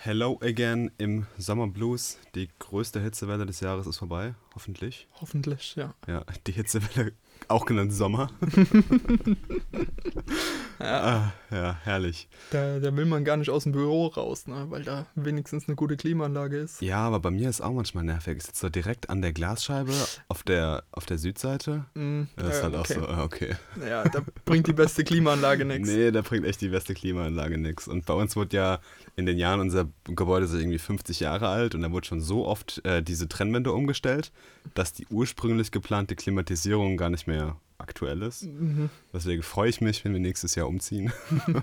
Hello again im Summer Blues. Die größte Hitzewelle des Jahres ist vorbei, hoffentlich. Hoffentlich, ja. Ja, die Hitzewelle, auch genannt Sommer. Ja, ah, ja, herrlich. da, da will man gar nicht aus dem Büro raus, ne? weil da wenigstens eine gute Klimaanlage ist. Ja, aber bei mir ist auch manchmal nervig. Ich sitze so direkt an der Glasscheibe auf der, auf der Südseite. Mm, Das ist äh, halt auch okay. so, ah, okay. Ja, da bringt die beste Klimaanlage nichts. Nee, da bringt echt die beste Klimaanlage nichts. Und bei uns wurde ja in den Jahren unser Gebäude ist irgendwie 50 Jahre alt und da wurde schon so oft äh, diese Trennwände umgestellt, dass die ursprünglich geplante Klimatisierung gar nicht mehr aktuell ist. Mhm. Deswegen freue ich mich, wenn wir nächstes Jahr umziehen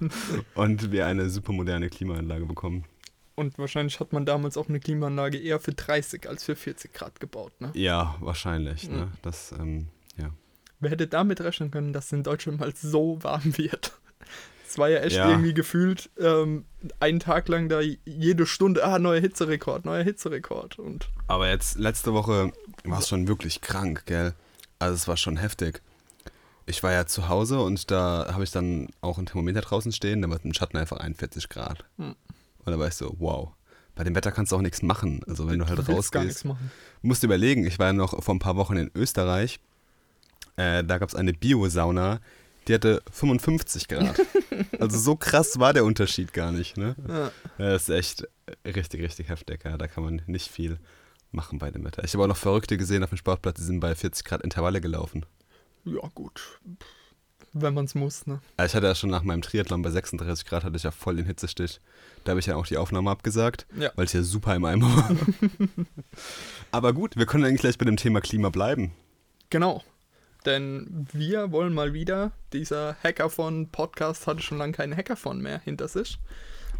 und wir eine super moderne Klimaanlage bekommen. Und wahrscheinlich hat man damals auch eine Klimaanlage eher für 30 als für 40 Grad gebaut. Ne? Ja, wahrscheinlich. Ne? Mhm. Das, ähm, ja. Wer hätte damit rechnen können, dass es in Deutschland mal so warm wird? Es war ja echt Ja. irgendwie gefühlt ähm, einen Tag lang da jede Stunde, ah, neuer Hitzerekord, neuer Hitzerekord. Und Aber jetzt, letzte Woche war es schon wirklich krank, gell? Also es war schon heftig. Ich war ja zu Hause und da habe ich dann auch ein Thermometer draußen stehen, da war im Schatten einfach 41 Grad. Hm. Und da war ich so, wow. Bei dem Wetter kannst du auch nichts machen. Also wenn du halt nichts rausgehst. machen. Musst du überlegen, ich war ja noch vor ein paar Wochen in Österreich. Äh, da gab es eine Biosauna, die hatte 55 Grad. also so krass war der Unterschied gar nicht, ne? Ja, das ist echt richtig, richtig heftig. Ja. Da kann man nicht viel machen bei dem Wetter. Ich habe auch noch Verrückte gesehen auf dem Sportplatz, die sind bei 40 Grad Intervalle gelaufen. Ja, gut. Wenn man es muss, ne? Ich hatte ja schon nach meinem Triathlon bei 36 Grad hatte ich ja voll den Hitzestich. Da habe ich ja auch die Aufnahme abgesagt, Ja. weil es ja super im Eimer war. Aber gut, wir können eigentlich gleich bei dem Thema Klima bleiben. Genau. Denn wir wollen mal wieder, dieser Hackathon-Podcast hatte schon lange keinen Hackathon mehr hinter sich.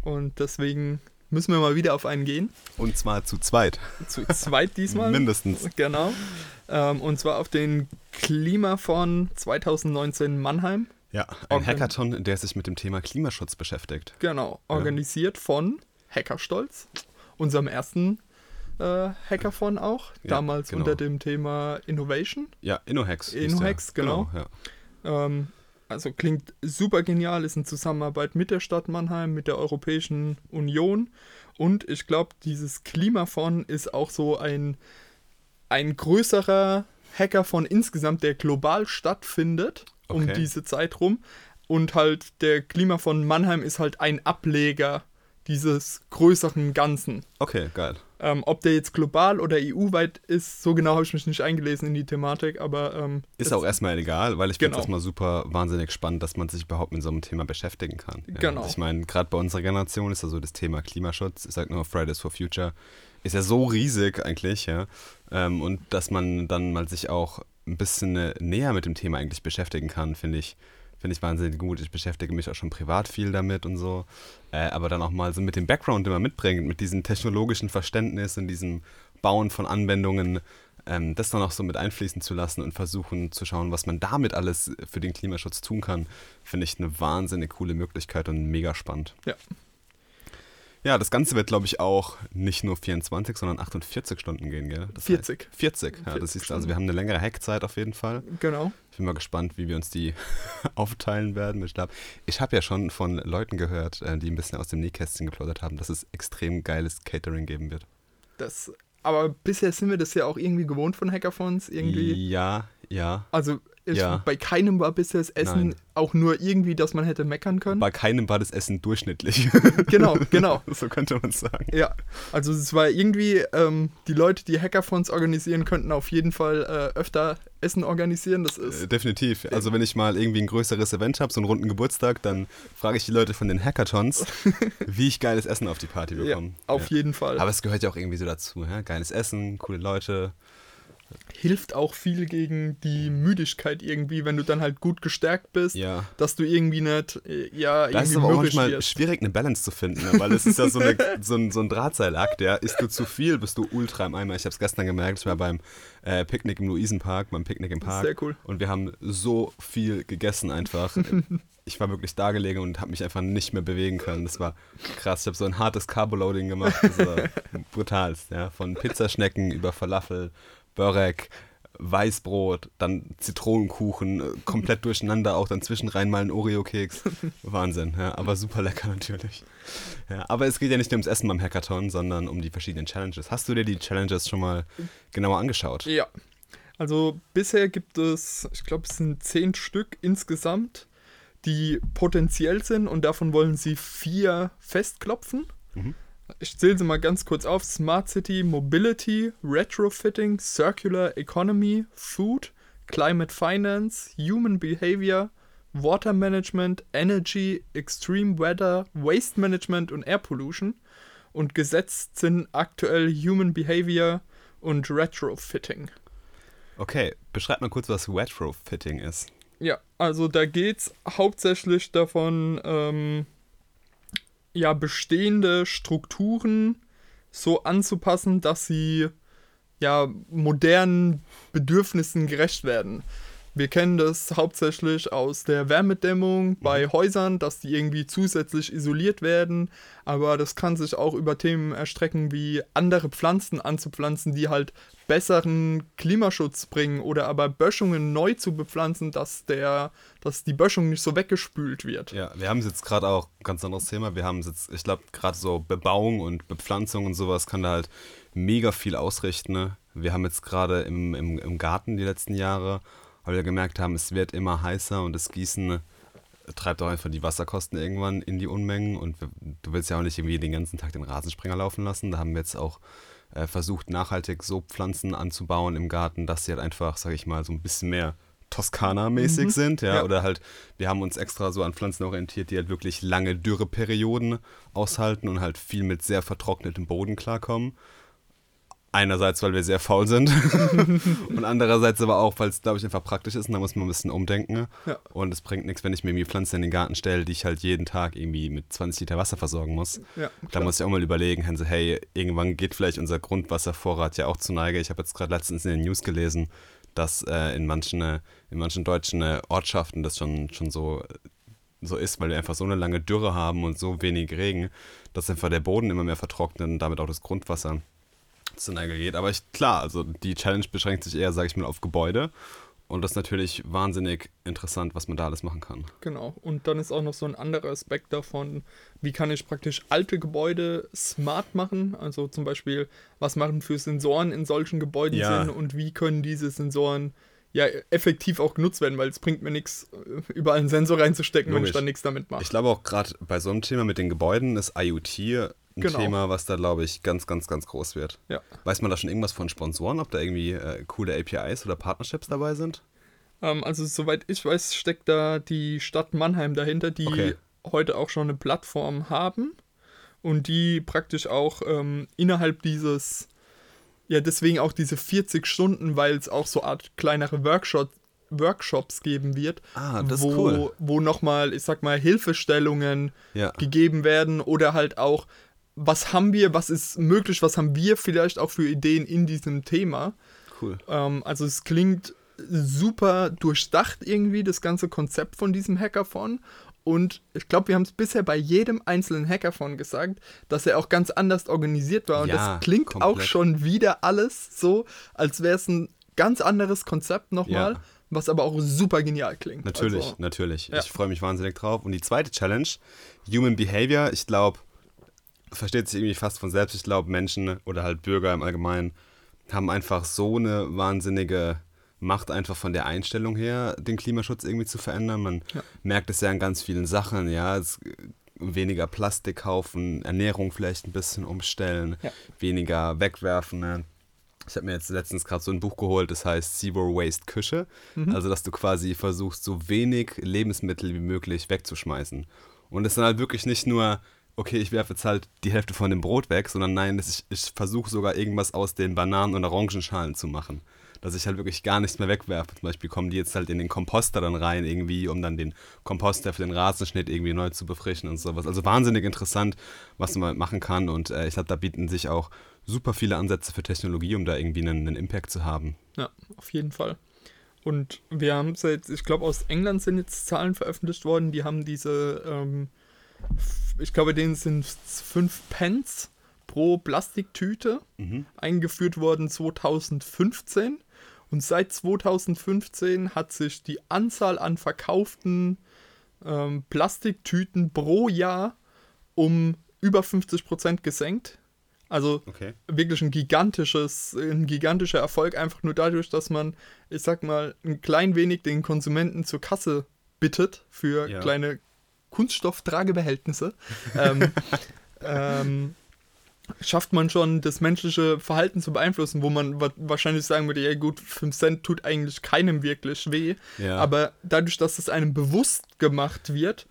Und deswegen müssen wir mal wieder auf einen gehen. Und zwar zu zweit. Zu zweit diesmal. Mindestens. Genau. Ähm, und zwar auf den Klimathon 2019 Mannheim. Ja, ein Okay. Hackathon, der sich mit dem Thema Klimaschutz beschäftigt. Genau. Organisiert von Hackerstolz, unserem ersten äh, Hackathon auch. Ja, damals genau. unter dem Thema Innovation. Ja, InnoHacks. InnoHacks, der. genau. ja. Ähm, also klingt super genial, ist in Zusammenarbeit mit der Stadt Mannheim, mit der Europäischen Union. Und ich glaube, dieses Klimafonds ist auch so ein, ein größerer Hackathon insgesamt, der global stattfindet um Okay. diese Zeit rum. Und halt der Klimafonds Mannheim ist halt ein Ableger dieses größeren Ganzen. Okay, geil. Ähm, ob der jetzt global oder EU-weit ist, so genau habe ich mich nicht eingelesen in die Thematik, aber ähm, Ist auch erstmal egal, weil ich finde Genau. es erstmal super wahnsinnig spannend, dass man sich überhaupt mit so einem Thema beschäftigen kann. Ja, Genau. also Ich meine, gerade bei unserer Generation ist ja so das Thema Klimaschutz, ich sag nur Fridays for Future, ist ja so riesig eigentlich, ja. Ähm, und dass man dann mal sich auch ein bisschen äh, näher mit dem Thema eigentlich beschäftigen kann, finde ich, finde ich wahnsinnig gut. Ich beschäftige mich auch schon privat viel damit und so. Äh, aber dann auch mal so mit dem Background, den man mitbringt, mit diesem technologischen Verständnis und diesem Bauen von Anwendungen, ähm, das dann auch so mit einfließen zu lassen und versuchen zu schauen, was man damit alles für den Klimaschutz tun kann, finde ich eine wahnsinnig coole Möglichkeit und mega spannend. Ja. Ja, das Ganze wird, glaube ich, auch nicht nur 24, sondern 48 Stunden gehen, gell? Das 40. Heißt 40, ja, 40 das ist, also wir haben eine längere Hackzeit auf jeden Fall. genau. Ich bin mal gespannt, wie wir uns die aufteilen werden. Ich glaube, ich habe ja schon von Leuten gehört, äh, die ein bisschen aus dem Nähkästchen geplaudert haben, dass es extrem geiles Catering geben wird. Das, aber bisher sind wir das ja auch irgendwie gewohnt von Hackathons. Irgendwie. Ja, ja. Also ich, Ja. bei keinem war bisher das Essen Nein. auch nur irgendwie, dass man hätte meckern können. Bei keinem war das Essen durchschnittlich. genau, genau. so könnte man sagen. Ja, also es war irgendwie, ähm, die Leute, die Hackathons organisieren, könnten auf jeden Fall äh, öfter Essen organisieren. Das Äh, ist, definitiv. Also wenn ich mal irgendwie ein größeres Event habe, so einen runden Geburtstag, dann frage ich die Leute von den Hackathons, wie ich geiles Essen auf die Party ja, bekomme. auf jeden Fall. Aber es gehört ja auch irgendwie so dazu. Ja? Geiles Essen, coole Leute. Hilft auch viel gegen die Müdigkeit irgendwie, wenn du dann halt gut gestärkt bist, Ja. dass du irgendwie nicht, äh, ja, Da ist es irgendwie aber auch manchmal wirst. schwierig, eine Balance zu finden, ne? weil es ist ja so, eine, so, ein, so ein Drahtseilakt, ja. Isst du zu viel, bist du ultra im Eimer. Ich habe es gestern gemerkt, ich war beim äh, Picknick im Luisenpark, beim Picknick im Park. Sehr cool. Und wir haben so viel gegessen einfach. ich war wirklich da gelegen und habe mich einfach nicht mehr bewegen können. Das war krass. Ich habe so ein hartes Carboloading gemacht. Das war brutalst, ja. Von Pizzaschnecken über Falafel, Börek, Weißbrot, dann Zitronenkuchen, äh, komplett durcheinander, auch dann zwischenrein mal ein Oreo-Keks. Wahnsinn, ja, aber super lecker natürlich. Ja, aber es geht ja nicht nur ums Essen beim Hackathon, sondern um die verschiedenen Challenges. Hast du dir die Challenges schon mal genauer angeschaut? Ja. Also bisher gibt es, ich glaube, es sind zehn Stück insgesamt, die potenziell sind und davon wollen sie vier festklopfen. Mhm. Ich zähle sie mal ganz kurz auf. Smart City, Mobility, Retrofitting, Circular Economy, Food, Climate Finance, Human Behavior, Water Management, Energy, Extreme Weather, Waste Management und Air Pollution. Und gesetzt sind aktuell Human Behavior und Retrofitting. Okay, beschreib mal kurz, was Retrofitting ist. Ja, also da geht es hauptsächlich davon, ähm, ja, bestehende Strukturen so anzupassen, dass sie ja modernen Bedürfnissen gerecht werden. Wir kennen das hauptsächlich aus der Wärmedämmung bei Häusern, dass die irgendwie zusätzlich isoliert werden. Aber das kann sich auch über Themen erstrecken, wie andere Pflanzen anzupflanzen, die halt besseren Klimaschutz bringen oder aber Böschungen neu zu bepflanzen, dass, der, dass die Böschung nicht so weggespült wird. Ja, wir haben jetzt gerade auch ein ganz anderes Thema. Wir haben jetzt, ich glaube, gerade so Bebauung und Bepflanzung und sowas kann da halt mega viel ausrichten. Ne? Wir haben jetzt gerade im, im, im Garten die letzten Jahre weil wir gemerkt haben, es wird immer heißer und das Gießen treibt auch einfach die Wasserkosten irgendwann in die Unmengen und du willst ja auch nicht irgendwie den ganzen Tag den Rasensprenger laufen lassen. Da haben wir jetzt auch äh, versucht, nachhaltig so Pflanzen anzubauen im Garten, dass sie halt einfach, sag ich mal, so ein bisschen mehr Toskana-mäßig mhm. sind, ja? ja, oder halt, wir haben uns extra so an Pflanzen orientiert, die halt wirklich lange Dürreperioden aushalten und halt viel mit sehr vertrocknetem Boden klarkommen. Einerseits, weil wir sehr faul sind und andererseits aber auch, weil es, glaube ich, einfach praktisch ist und da muss man ein bisschen umdenken. Ja. Und es bringt nichts, wenn ich mir irgendwie Pflanzen in den Garten stelle, die ich halt jeden Tag irgendwie mit 20 Liter Wasser versorgen muss. Ja, da muss ich auch mal überlegen, hey, irgendwann geht vielleicht unser Grundwasservorrat ja auch zu Neige. Ich habe jetzt gerade letztens in den News gelesen, dass äh, in, manchen, äh, in manchen deutschen äh, Ortschaften das schon, schon so so ist, weil wir einfach so eine lange Dürre haben und so wenig Regen, dass einfach der Boden immer mehr vertrocknet und damit auch das Grundwasser zu Neige geht. Aber ich, klar, also die Challenge beschränkt sich eher, sage ich mal, auf Gebäude. Und das ist natürlich wahnsinnig interessant, was man da alles machen kann. Genau. Und dann ist auch noch so ein anderer Aspekt davon, wie kann ich praktisch alte Gebäude smart machen? Also zum Beispiel, was machen für Sensoren in solchen Gebäuden ja. Sinn und wie können diese Sensoren ja effektiv auch genutzt werden, weil es bringt mir nichts, überall einen Sensor reinzustecken, Logisch. wenn ich dann nichts damit mache. Ich glaube auch gerade bei so einem Thema mit den Gebäuden ist IoT ein genau. Thema, was da, glaube ich, ganz, ganz, ganz groß wird. Ja. Weiß man da schon irgendwas von Sponsoren, ob da irgendwie äh, coole APIs oder Partnerships dabei sind? Ähm, also, soweit ich weiß, steckt da die Stadt Mannheim dahinter, die okay. heute auch schon eine Plattform haben und die praktisch auch ähm, innerhalb dieses, ja, deswegen auch diese 40 Stunden, weil es auch so Art kleinere Workshops Workshops geben wird, ah, das wo, ist cool. wo nochmal, ich sag mal, Hilfestellungen ja. gegeben werden oder halt auch was haben wir, was ist möglich, was haben wir vielleicht auch für Ideen in diesem Thema. Cool. Ähm, also es klingt super durchdacht irgendwie, das ganze Konzept von diesem Hackathon. Und ich glaube, wir haben es bisher bei jedem einzelnen Hackathon gesagt, dass er auch ganz anders organisiert war. Und ja, das klingt komplett. auch schon wieder alles so, als wäre es ein ganz anderes Konzept nochmal. Ja. Was aber auch super genial klingt. Natürlich, also, natürlich. Ja. Ich freue mich wahnsinnig drauf. Und die zweite Challenge, Human Behavior, ich glaube, versteht sich irgendwie fast von selbst. Ich glaube, Menschen oder halt Bürger im Allgemeinen haben einfach so eine wahnsinnige Macht einfach von der Einstellung her, den Klimaschutz irgendwie zu verändern. Man ja. merkt es ja an ganz vielen Sachen, ja. Es, weniger Plastik kaufen, Ernährung vielleicht ein bisschen umstellen, ja. weniger wegwerfen. Ne? Ich habe mir jetzt letztens gerade so ein Buch geholt, das heißt Zero Waste Küche. Mhm. Also, dass du quasi versuchst, so wenig Lebensmittel wie möglich wegzuschmeißen. Und es sind halt wirklich nicht nur okay, ich werfe jetzt halt die Hälfte von dem Brot weg, sondern nein, ich, ich versuche sogar irgendwas aus den Bananen- und Orangenschalen zu machen. Dass ich halt wirklich gar nichts mehr wegwerfe. Zum Beispiel kommen die jetzt halt in den Komposter dann rein, irgendwie, um dann den Komposter für den Rasenschnitt irgendwie neu zu befrischen und sowas. Also wahnsinnig interessant, was man machen kann. Und äh, ich glaube, da bieten sich auch super viele Ansätze für Technologie, um da irgendwie einen, einen Impact zu haben. Ja, auf jeden Fall. Und wir haben es jetzt, ich glaube, aus England sind jetzt Zahlen veröffentlicht worden, die haben diese ähm, ich glaube, denen sind 5 Pence pro Plastiktüte mhm. eingeführt worden 2015. Und seit 2015 hat sich die Anzahl an verkauften ähm, Plastiktüten pro Jahr um über 50% gesenkt. Also Okay. wirklich ein gigantisches, ein gigantischer Erfolg, einfach nur dadurch, dass man, ich sag mal, ein klein wenig den Konsumenten zur Kasse bittet für Ja. kleine Kunststofftragebehältnisse. ähm, ähm, schafft man schon, das menschliche Verhalten zu beeinflussen, wo man wa wahrscheinlich sagen würde, ja gut, 5 Cent tut eigentlich keinem wirklich weh. Ja. Aber dadurch, dass es einem bewusst gemacht wird,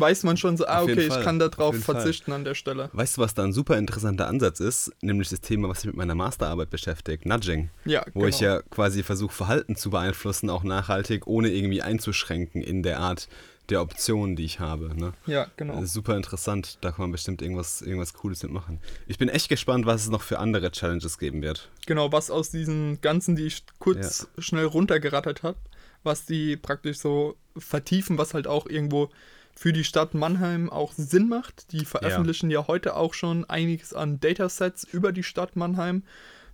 weiß man schon so, ah, okay, ich Fall. kann Auf darauf jeden Fall. verzichten an der Stelle. Weißt du, was da ein super interessanter Ansatz ist? Nämlich das Thema, was mich mit meiner Masterarbeit beschäftigt, Nudging. Ja, Wo genau. ich ja quasi versuche, Verhalten zu beeinflussen, auch nachhaltig, ohne irgendwie einzuschränken in der Art der Optionen, die ich habe. Ne? Ja, genau. Ist super interessant, da kann man bestimmt irgendwas, irgendwas Cooles mitmachen. Ich bin echt gespannt, was es noch für andere Challenges geben wird. Genau, was aus diesen ganzen, die ich kurz schnell runtergerattert habe, was die praktisch so vertiefen, was halt auch irgendwo für die Stadt Mannheim auch Sinn macht. Die veröffentlichen ja, heute auch schon einiges an Datasets über die Stadt Mannheim.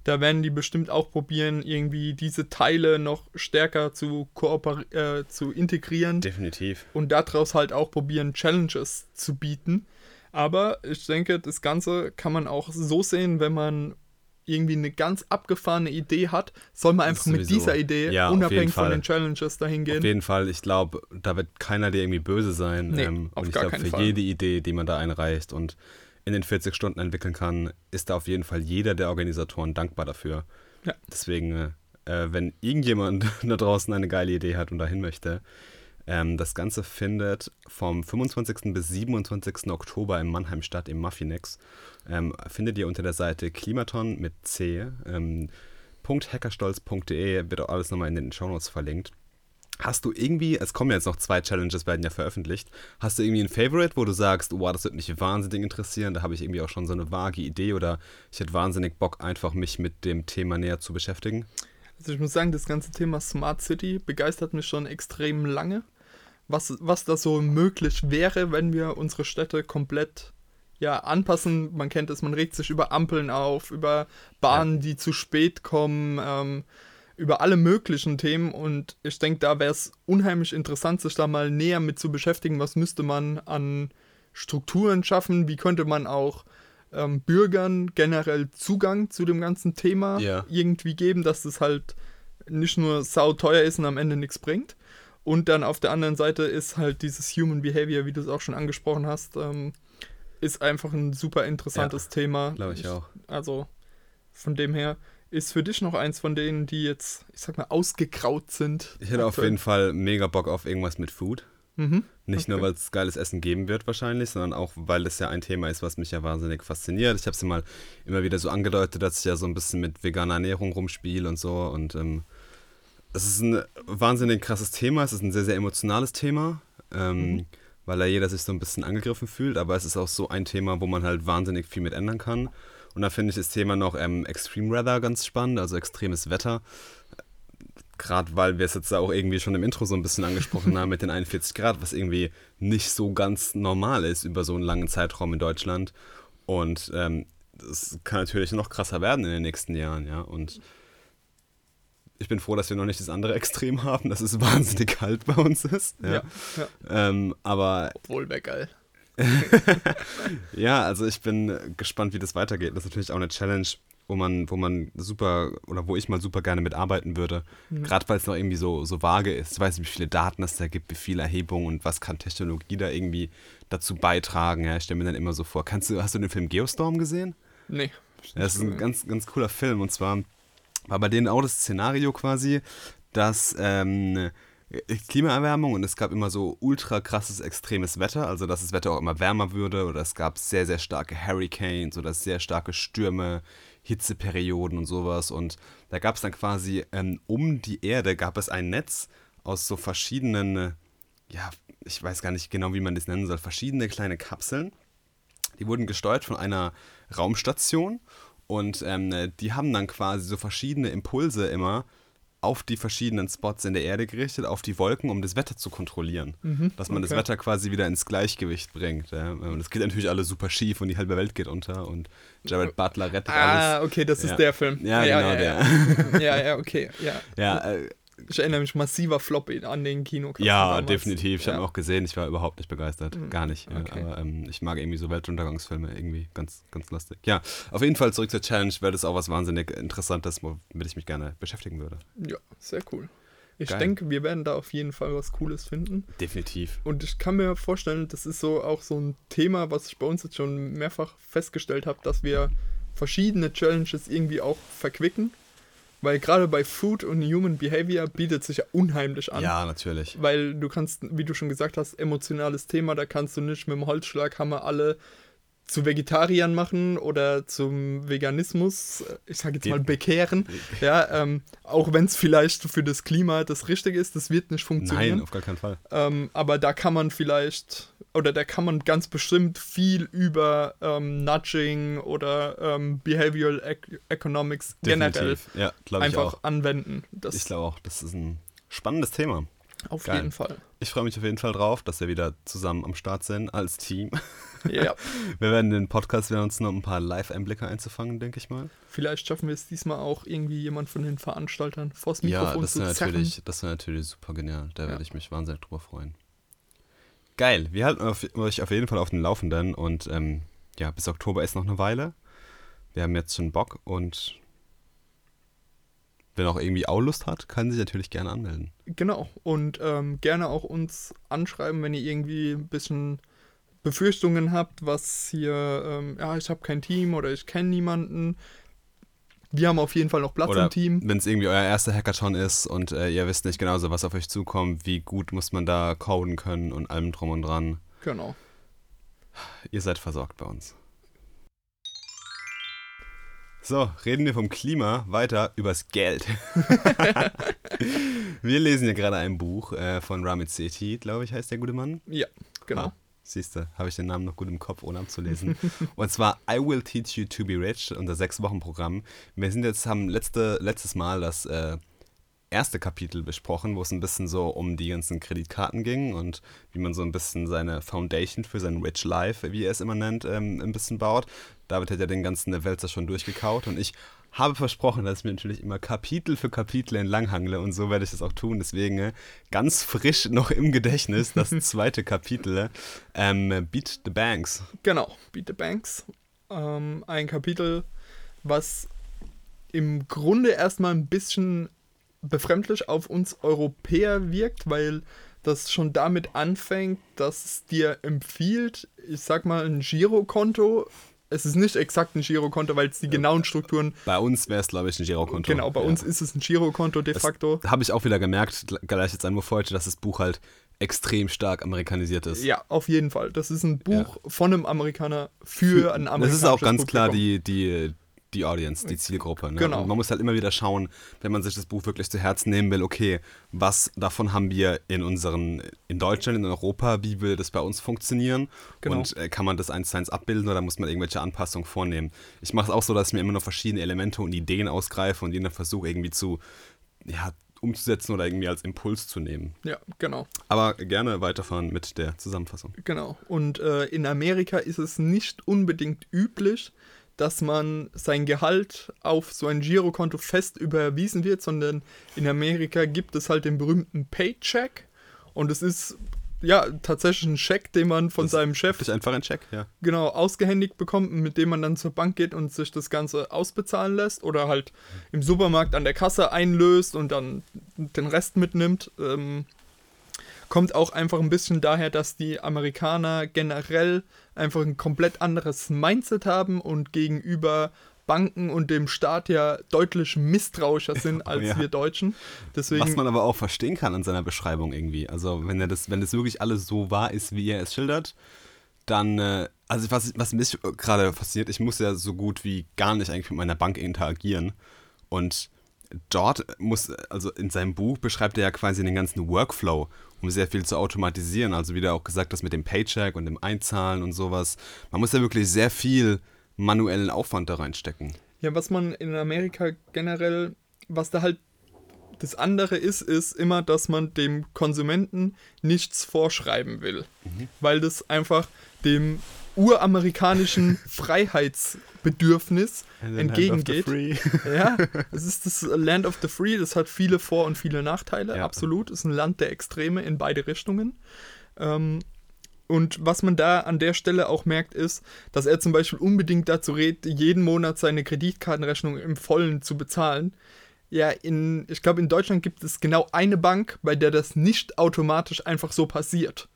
Da werden die bestimmt auch probieren, irgendwie diese Teile noch stärker zu, kooper äh, zu integrieren Definitiv. und daraus halt auch probieren, Challenges zu bieten. Aber ich denke, das Ganze kann man auch so sehen, wenn man irgendwie eine ganz abgefahrene Idee hat, soll man einfach mit dieser Idee, Ja, auf unabhängig von den Challenges, dahin Auf gehen. jeden Fall, ich glaube, da wird keiner dir irgendwie böse sein. Nee, ähm, auf und ich glaube, für Fall. jede Idee, die man da einreicht und in den 40 Stunden entwickeln kann, ist da auf jeden Fall jeder der Organisatoren dankbar dafür. Ja. Deswegen, äh, äh, wenn irgendjemand da draußen eine geile Idee hat und dahin möchte, ähm, das Ganze findet vom 25. bis 27. Oktober in Mannheim statt, im Muffinex. Ähm, findet ihr unter der Seite Klimaton mit C. Ähm, .hackerstolz.de wird auch alles nochmal in den Shownotes verlinkt. Hast du irgendwie, es kommen ja jetzt noch zwei Challenges, werden ja veröffentlicht. Hast du irgendwie ein Favorite, wo du sagst, wow, das würde mich wahnsinnig interessieren, da habe ich irgendwie auch schon so eine vage Idee oder ich hätte wahnsinnig Bock, einfach mich mit dem Thema näher zu beschäftigen? Also ich muss sagen, das ganze Thema Smart City begeistert mich schon extrem lange. Was, was da so möglich wäre, wenn wir unsere Städte komplett ja, anpassen. Man kennt es, man regt sich über Ampeln auf, über Bahnen, die zu spät kommen, ähm, über alle möglichen Themen. Und ich denke, da wäre es unheimlich interessant, sich da mal näher mit zu beschäftigen. Was müsste man an Strukturen schaffen? Wie könnte man auch ähm, Bürgern generell Zugang zu dem ganzen Thema Ja. irgendwie geben, dass es halt nicht nur sauteuer ist und am Ende nichts bringt. Und dann auf der anderen Seite ist halt dieses Human Behavior, wie du es auch schon angesprochen hast, ähm, ist einfach ein super interessantes Thema. Glaube ich auch. Also von dem her ist für dich noch eins von denen, die jetzt, ich sag mal, ausgegraut sind. Ich hätte auf jeden Fall mega Bock auf irgendwas mit Food. Mhm. Nicht nur, Okay. weil es geiles Essen geben wird wahrscheinlich, sondern auch, weil es ja ein Thema ist, was mich ja wahnsinnig fasziniert. Ich habe es ja mal immer wieder so angedeutet, dass ich ja so ein bisschen mit veganer Ernährung rumspiele und so. Und ähm, es ist ein wahnsinnig krasses Thema. Es ist ein sehr, sehr emotionales Thema, ähm, Mhm. weil da jeder sich so ein bisschen angegriffen fühlt. Aber es ist auch so ein Thema, wo man halt wahnsinnig viel mit ändern kann. Und da finde ich das Thema noch ähm, Extreme Weather ganz spannend, also extremes Wetter gerade weil wir es jetzt auch irgendwie schon im Intro so ein bisschen angesprochen haben mit den 41 Grad, was irgendwie nicht so ganz normal ist über so einen langen Zeitraum in Deutschland. Und ähm, das kann natürlich noch krasser werden in den nächsten Jahren, ja. Und ich bin froh, dass wir noch nicht das andere Extrem haben, dass es wahnsinnig kalt bei uns ist. Ja. Ja, ja. Ähm, aber Obwohl wäre geil. ja, also ich bin gespannt, wie das weitergeht. Das ist natürlich auch eine Challenge, wo man, wo man super oder wo ich mal super gerne mitarbeiten würde. Gerade weil es noch irgendwie so, so vage ist. Ich weiß nicht, wie viele Daten es da gibt, wie viel Erhebung und was kann Technologie da irgendwie dazu beitragen. Ja, ich stelle mir dann immer so vor. Kannst du, hast du den Film Geostorm gesehen? Nee. Ja, das ist ein ganz, ganz cooler Film. Und zwar war bei denen auch das Szenario quasi, dass ähm, Klimaerwärmung und es gab immer so ultra krasses extremes Wetter, also dass das Wetter auch immer wärmer würde oder es gab sehr, sehr starke Hurricanes oder sehr starke Stürme, Hitzeperioden und sowas. Und da gab es dann quasi ähm, um die Erde gab es ein Netz aus so verschiedenen, ja, ich weiß gar nicht genau, wie man das nennen soll, verschiedene kleine Kapseln. Die wurden gesteuert von einer Raumstation und ähm, die haben dann quasi so verschiedene Impulse immer auf die verschiedenen Spots in der Erde gerichtet, auf die Wolken, um das Wetter zu kontrollieren. Mhm, Dass man das okay. Wetter quasi wieder ins Gleichgewicht bringt. Ja. Und das geht natürlich alles super schief und die halbe Welt geht unter und Jared Butler rettet Ah, alles. okay, das ist Ja. der Film. Ja, ja, genau ja, ja. ja, ja, okay, ja. Ja, äh, Ich erinnere mich massiver Flop an den Kinokasten ja damals. definitiv. Ich ja. habe ihn auch gesehen. Ich war überhaupt nicht begeistert. Mhm. Gar nicht. Okay. Aber ähm, ich mag irgendwie so Weltuntergangsfilme irgendwie ganz, ganz lustig. Ja, auf jeden Fall zurück zur Challenge. Wäre das auch was wahnsinnig Interessantes, womit ich mich gerne beschäftigen würde. Ja, sehr cool. Ich Geil. denke, wir werden da auf jeden Fall was Cooles finden. Definitiv. Und ich kann mir vorstellen, das ist so auch so ein Thema, was ich bei uns jetzt schon mehrfach festgestellt habe, dass wir verschiedene Challenges irgendwie auch verquicken. Weil gerade bei Food und Human Behavior bietet sich ja unheimlich an. Ja, natürlich. Weil du kannst, wie du schon gesagt hast, emotionales Thema, da kannst du nicht mit dem Holzschlaghammer alle zu Vegetariern machen oder zum Veganismus, äh, ich sage jetzt mal bekehren. Ja, ähm, auch wenn es vielleicht für das Klima das Richtige ist, das wird nicht funktionieren. Nein, auf gar keinen Fall. Ähm, aber da kann man vielleicht, oder da kann man ganz bestimmt viel über ähm, Nudging oder ähm, Behavioral Ec Economics generell Definitiv. Ja, glaube ich einfach auch. anwenden. Das Ich glaube auch, das ist ein spannendes Thema. Auf geil. jeden Fall. Ich freue mich auf jeden Fall drauf, dass wir wieder zusammen am Start sind als Team. Ja, Wir werden den Podcast werden uns noch ein paar Live-Einblicke einzufangen, denke ich mal. vielleicht schaffen wir es diesmal auch irgendwie jemand von den Veranstaltern vors Ja, Mikrofon das zu wäre natürlich, das wär natürlich super genial. Da Ja. würde ich mich wahnsinnig drüber freuen. Geil, wir halten euch auf jeden Fall auf den Laufenden und ähm, ja, bis Oktober ist noch eine Weile. Wir haben jetzt schon Bock und wer noch irgendwie auch Lust hat, kann sich natürlich gerne anmelden. Genau. Und ähm, gerne auch uns anschreiben, wenn ihr irgendwie ein bisschen Befürchtungen habt, was hier, ähm, ja, ich habe kein Team oder ich kenne niemanden. Wir haben auf jeden Fall noch Platz Oder im Team. wenn es irgendwie euer erster Hackathon ist und äh, ihr wisst nicht genauso, was auf euch zukommt, wie gut muss man da coden können und allem drum und dran. Genau. Ihr seid versorgt bei uns. So, reden wir vom Klima weiter übers Geld. wir lesen hier gerade ein Buch äh, von Ramit Sethi, glaube ich, heißt der gute Mann. Ja, genau. Ah, Siehst du, habe ich den Namen noch gut im Kopf, ohne abzulesen. und zwar I Will Teach You to Be Rich, unser Sechs-Wochen-Programm. Wir sind jetzt, haben letzte, letztes Mal das äh, erste Kapitel besprochen, wo es ein bisschen so um die ganzen Kreditkarten ging und wie man so ein bisschen seine Foundation für sein Rich Life, wie er es immer nennt, ähm, ein bisschen baut. David hat ja den ganzen Wälzer schon durchgekaut und ich habe versprochen, dass ich mir natürlich immer Kapitel für Kapitel entlanghangle und so werde ich das auch tun. Deswegen äh, ganz frisch noch im Gedächtnis das zweite Kapitel, ähm, Beat the Banks. Genau. Beat the Banks. Ähm, ein Kapitel, was im Grunde erstmal ein bisschen befremdlich auf uns Europäer wirkt, weil das schon damit anfängt, dass es dir empfiehlt, ich sag mal, ein Girokonto. Es ist nicht exakt ein Girokonto, weil es die genauen Strukturen. Bei uns wäre es, glaube ich, ein Girokonto. Genau, bei Ja. uns ist es ein Girokonto de Das facto. Habe ich auch wieder gemerkt, gleich jetzt einmal heute, dass das Buch halt extrem stark amerikanisiert ist. Ja, auf jeden Fall. Das ist ein Buch von einem Amerikaner für ein Das amerikanisches ist auch ganz klar Publikum. die, die, die Audience, die Zielgruppe. Ne? Genau. Und man muss halt immer wieder schauen, wenn man sich das Buch wirklich zu Herzen nehmen will, okay, was davon haben wir in unseren, in Deutschland, in Europa, wie will das bei uns funktionieren? Genau. Und äh, kann man das eins zu eins abbilden oder muss man irgendwelche Anpassungen vornehmen? Ich mache es auch so, dass ich mir immer noch verschiedene Elemente und Ideen ausgreife und die dann versuche irgendwie zu, ja, umzusetzen oder irgendwie als Impuls zu nehmen. Ja, genau. Aber gerne weiterfahren mit der Zusammenfassung. Genau. Und äh, in Amerika ist es nicht unbedingt üblich, dass man sein Gehalt auf so ein Girokonto fest überwiesen wird, sondern in Amerika gibt es halt den berühmten Paycheck. Und es ist ja tatsächlich ein Scheck, den man von Das seinem Chef Durch einfach ein Check, ja. genau ausgehändigt bekommt, mit dem man dann zur Bank geht und sich das Ganze ausbezahlen lässt oder halt im Supermarkt an der Kasse einlöst und dann den Rest mitnimmt. Ähm, kommt auch einfach ein bisschen daher, dass die Amerikaner generell einfach ein komplett anderes Mindset haben und gegenüber Banken und dem Staat ja deutlich misstrauischer sind als Ja. wir Deutschen. Deswegen Was man aber auch verstehen kann an seiner Beschreibung irgendwie. Also wenn er das, wenn das wirklich alles so wahr ist, wie er es schildert, dann, äh, also was, was mich gerade fasziniert, ich muss ja so gut wie gar nicht eigentlich mit meiner Bank interagieren. Und dort muss, also in seinem Buch beschreibt er ja quasi den ganzen Workflow, um sehr viel zu automatisieren. Also wie du auch gesagt hast, mit dem Paycheck und dem Einzahlen und sowas. Man muss ja wirklich sehr viel manuellen Aufwand da reinstecken. Ja, was man in Amerika generell, was da halt das andere ist, ist immer, dass man dem Konsumenten nichts vorschreiben will. Mhm. Weil das einfach dem uramerikanischen Freiheitsbedürfnis entgegengeht. ja, es ist das Land of the Free, das hat viele Vor- und viele Nachteile, ja. absolut. Es ist ein Land der Extreme in beide Richtungen. Ähm, und was man da an der Stelle auch merkt, ist, dass er zum Beispiel unbedingt dazu rät, jeden Monat seine Kreditkartenrechnung im Vollen zu bezahlen. Ja, in, ich glaube, in Deutschland gibt es genau eine Bank, bei der das nicht automatisch einfach so passiert.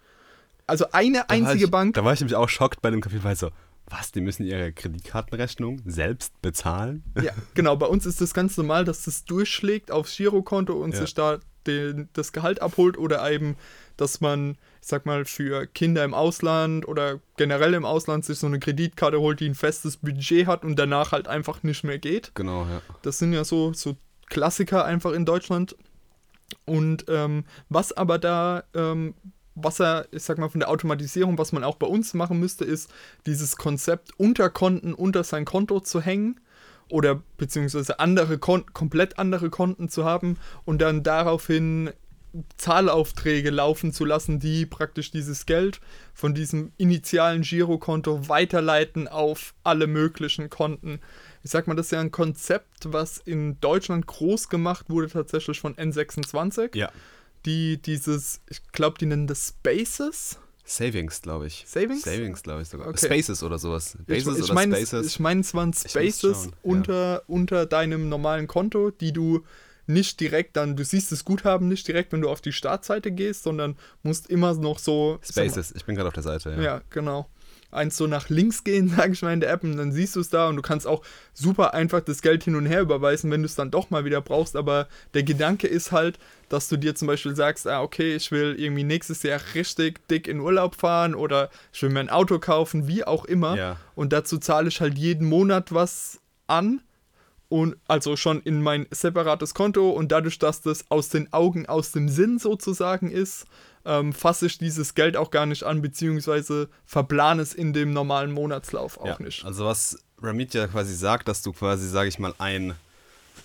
Also eine da einzige ich, Bank. Da war ich nämlich auch schockt bei dem Kapitel, weil so, was, die müssen ihre Kreditkartenrechnung selbst bezahlen? Ja, genau. Bei uns ist das ganz normal, dass das durchschlägt aufs Girokonto und ja. sich da den, das Gehalt abholt oder eben, dass man, ich sag mal, für Kinder im Ausland oder generell im Ausland sich so eine Kreditkarte holt, die ein festes Budget hat und danach halt einfach nicht mehr geht. Genau, ja. Das sind ja so, so Klassiker einfach in Deutschland. Und ähm, was aber da ähm, was er, ich sag mal, von der Automatisierung, was man auch bei uns machen müsste, ist, dieses Konzept Unterkonten unter sein Konto zu hängen oder beziehungsweise andere Kon komplett andere Konten zu haben und dann daraufhin Zahlaufträge laufen zu lassen, die praktisch dieses Geld von diesem initialen Girokonto weiterleiten auf alle möglichen Konten. Ich sag mal, das ist ja ein Konzept, was in Deutschland groß gemacht wurde, tatsächlich von N26. Ja die dieses, ich glaube, die nennen das Spaces. Savings, glaube ich. Savings? Savings, glaube ich sogar. Okay. Spaces oder sowas. Bases ich, ich oder mein, Spaces. Ich meine, es waren Spaces unter, ja. unter deinem normalen Konto, die du nicht direkt dann, du siehst das Guthaben nicht direkt, wenn du auf die Startseite gehst, sondern musst immer noch so. Spaces, ich bin gerade auf der Seite, ja. Ja, genau eins so nach links gehen, sage ich mal, in der App und dann siehst du es da und du kannst auch super einfach das Geld hin und her überweisen, wenn du es dann doch mal wieder brauchst. Aber der Gedanke ist halt, dass du dir zum Beispiel sagst, ah, okay, ich will irgendwie nächstes Jahr richtig dick in Urlaub fahren oder ich will mir ein Auto kaufen, wie auch immer. Ja. Und dazu zahle ich halt jeden Monat was an und also schon in mein separates Konto und dadurch, dass das aus den Augen, aus dem Sinn sozusagen ist, ähm, fasse ich dieses Geld auch gar nicht an, beziehungsweise verplane es in dem normalen Monatslauf auch ja, nicht. Also was Ramit ja quasi sagt, dass du quasi, sage ich mal, ein,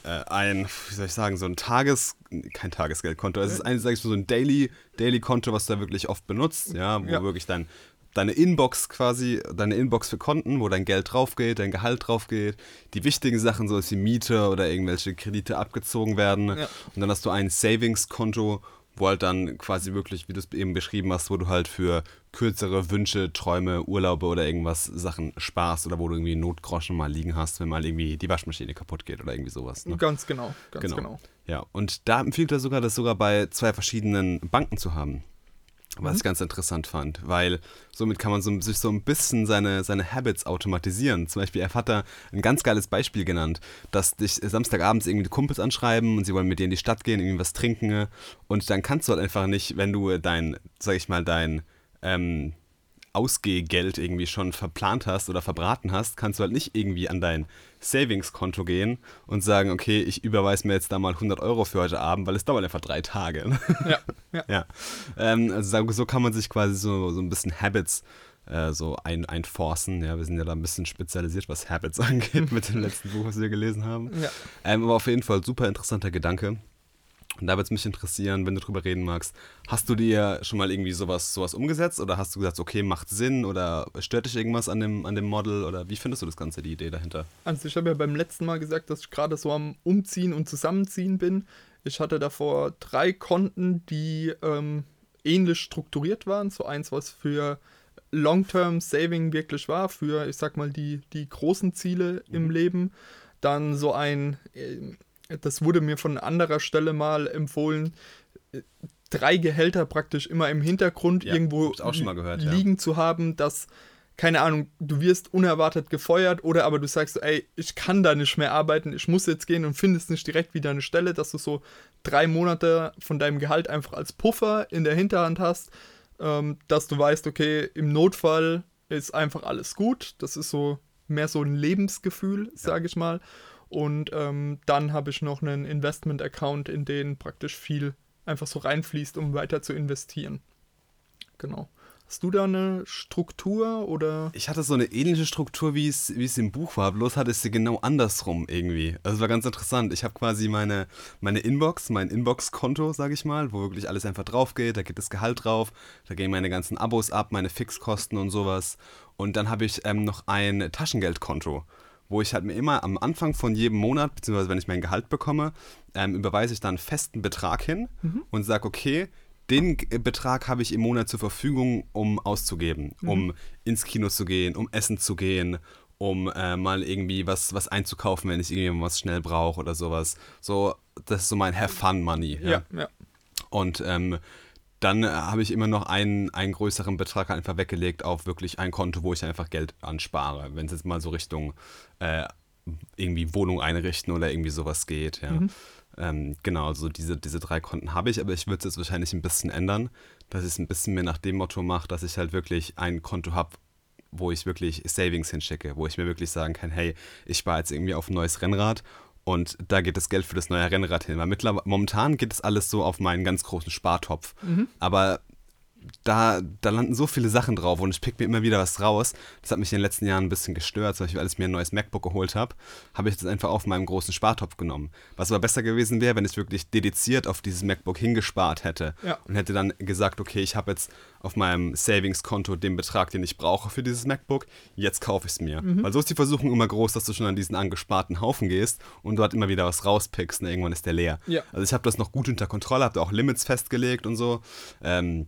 äh, ein, wie soll ich sagen, so ein Tages, kein Tagesgeldkonto, es ist ein, sag ich mal, so ein Daily, Daily-Konto, was du da wirklich oft benutzt, ja, wo ja. wirklich dein deine Inbox quasi, deine Inbox für Konten, wo dein Geld draufgeht, dein Gehalt draufgeht, die wichtigen Sachen, so als die Miete oder irgendwelche Kredite abgezogen werden. Ja. Und dann hast du ein Savings-Konto, wo halt dann quasi wirklich, wie du es eben beschrieben hast, wo du halt für kürzere Wünsche, Träume, Urlaube oder irgendwas Sachen sparst oder wo du irgendwie Notgroschen mal liegen hast, wenn mal irgendwie die Waschmaschine kaputt geht oder irgendwie sowas. Ne? Ganz genau, ganz genau. genau. Ja, und da empfiehlt er sogar, das sogar bei zwei verschiedenen Banken zu haben. Was mhm. ich ganz interessant fand, weil somit kann man so, sich so ein bisschen seine, seine Habits automatisieren. Zum Beispiel, er hat da ein ganz geiles Beispiel genannt, dass dich Samstagabends irgendwie die Kumpels anschreiben und sie wollen mit dir in die Stadt gehen, irgendwie was trinken und dann kannst du halt einfach nicht, wenn du dein, sag ich mal, dein ähm, Ausgehgeld irgendwie schon verplant hast oder verbraten hast, kannst du halt nicht irgendwie an dein Savings-Konto gehen und sagen, okay, ich überweise mir jetzt da mal 100 Euro für heute Abend, weil es dauert einfach drei Tage. Ja, ja. ja. Ähm, also so kann man sich quasi so, so ein bisschen Habits äh, so ein, einforcen. Ja, wir sind ja da ein bisschen spezialisiert, was Habits angeht mit dem letzten Buch, was wir gelesen haben. Ja. Ähm, aber auf jeden Fall super interessanter Gedanke. Und da würde es mich interessieren, wenn du drüber reden magst, hast du dir schon mal irgendwie sowas, sowas umgesetzt oder hast du gesagt, okay, macht Sinn oder stört dich irgendwas an dem, an dem Model oder wie findest du das Ganze, die Idee dahinter? Also ich habe ja beim letzten Mal gesagt, dass ich gerade so am Umziehen und Zusammenziehen bin. Ich hatte davor drei Konten, die ähm, ähnlich strukturiert waren. So eins, was für Long-Term Saving wirklich war, für, ich sag mal, die, die großen Ziele mhm. im Leben. Dann so ein äh, das wurde mir von anderer Stelle mal empfohlen, drei Gehälter praktisch immer im Hintergrund ja, irgendwo gehört, liegen ja. zu haben, dass, keine Ahnung, du wirst unerwartet gefeuert oder aber du sagst, ey, ich kann da nicht mehr arbeiten, ich muss jetzt gehen und findest nicht direkt wieder eine Stelle, dass du so drei Monate von deinem Gehalt einfach als Puffer in der Hinterhand hast, ähm, dass du weißt, okay, im Notfall ist einfach alles gut. Das ist so mehr so ein Lebensgefühl, sage ja. ich mal. Und ähm, dann habe ich noch einen Investment-Account, in den praktisch viel einfach so reinfließt, um weiter zu investieren. Genau. Hast du da eine Struktur oder? Ich hatte so eine ähnliche Struktur, wie es, wie es im Buch war, bloß hatte ich sie genau andersrum irgendwie. Also es war ganz interessant. Ich habe quasi meine, meine Inbox, mein Inbox-Konto, sage ich mal, wo wirklich alles einfach drauf geht. Da geht das Gehalt drauf, da gehen meine ganzen Abos ab, meine Fixkosten und sowas. Und dann habe ich ähm, noch ein Taschengeldkonto wo ich halt mir immer am Anfang von jedem Monat, beziehungsweise wenn ich mein Gehalt bekomme, ähm, überweise ich dann einen festen Betrag hin mhm. und sage, okay, den Betrag habe ich im Monat zur Verfügung, um auszugeben, mhm. um ins Kino zu gehen, um essen zu gehen, um äh, mal irgendwie was, was einzukaufen, wenn ich irgendwie was schnell brauche oder sowas. So, das ist so mein Have Fun Money. Ja, ja. ja. Und ähm, dann äh, habe ich immer noch einen, einen größeren Betrag einfach weggelegt auf wirklich ein Konto, wo ich einfach Geld anspare, wenn es jetzt mal so Richtung äh, irgendwie Wohnung einrichten oder irgendwie sowas geht. Ja. Mhm. Ähm, genau, so diese, diese drei Konten habe ich, aber ich würde es jetzt wahrscheinlich ein bisschen ändern, dass ich es ein bisschen mehr nach dem Motto mache, dass ich halt wirklich ein Konto habe, wo ich wirklich Savings hinschicke, wo ich mir wirklich sagen kann, hey, ich spare jetzt irgendwie auf ein neues Rennrad und da geht das Geld für das neue Rennrad hin. Weil mittlerweile, momentan geht es alles so auf meinen ganz großen Spartopf. Mhm. Aber da, da landen so viele Sachen drauf und ich pick mir immer wieder was raus. Das hat mich in den letzten Jahren ein bisschen gestört. Zum Beispiel, als ich mir ein neues MacBook geholt habe, habe ich das einfach auf meinem großen Spartopf genommen. Was aber besser gewesen wäre, wenn ich wirklich dediziert auf dieses MacBook hingespart hätte ja. und hätte dann gesagt, okay, ich habe jetzt auf meinem Savings-Konto den Betrag, den ich brauche für dieses MacBook, jetzt kaufe ich es mir. Mhm. Weil so ist die Versuchung immer groß, dass du schon an diesen angesparten Haufen gehst und dort immer wieder was rauspickst und irgendwann ist der leer. Ja. Also ich habe das noch gut unter Kontrolle, habe da auch Limits festgelegt und so. Ähm,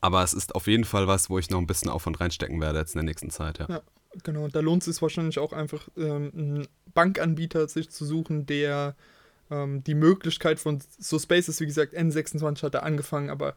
aber es ist auf jeden Fall was, wo ich noch ein bisschen Aufwand reinstecken werde jetzt in der nächsten Zeit, ja. ja genau. Da lohnt es sich wahrscheinlich auch einfach, ähm, einen Bankanbieter sich zu suchen, der ähm, die Möglichkeit von so Spaces, wie gesagt, N26 hat er angefangen, aber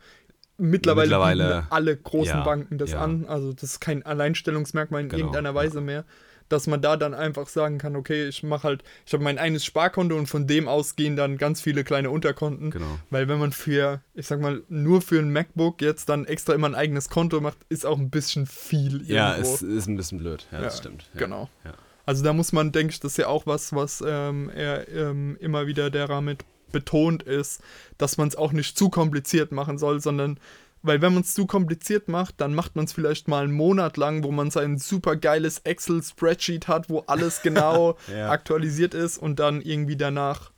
mittlerweile, mittlerweile alle großen ja, Banken das ja. an. Also das ist kein Alleinstellungsmerkmal in genau, irgendeiner Weise ja. mehr dass man da dann einfach sagen kann, okay, ich mache halt, ich habe mein eines Sparkonto und von dem aus gehen dann ganz viele kleine Unterkonten. Genau. Weil wenn man für, ich sag mal, nur für ein MacBook jetzt dann extra immer ein eigenes Konto macht, ist auch ein bisschen viel. Irgendwo. Ja, es ist ein bisschen blöd. Ja, das ja, stimmt. Ja. Genau. Ja. Also da muss man, denke ich, das ist ja auch was, was ähm, er ähm, immer wieder der damit betont ist, dass man es auch nicht zu kompliziert machen soll, sondern weil wenn man es zu kompliziert macht, dann macht man es vielleicht mal einen Monat lang, wo man sein super geiles Excel-Spreadsheet hat, wo alles genau ja. aktualisiert ist und dann irgendwie danach,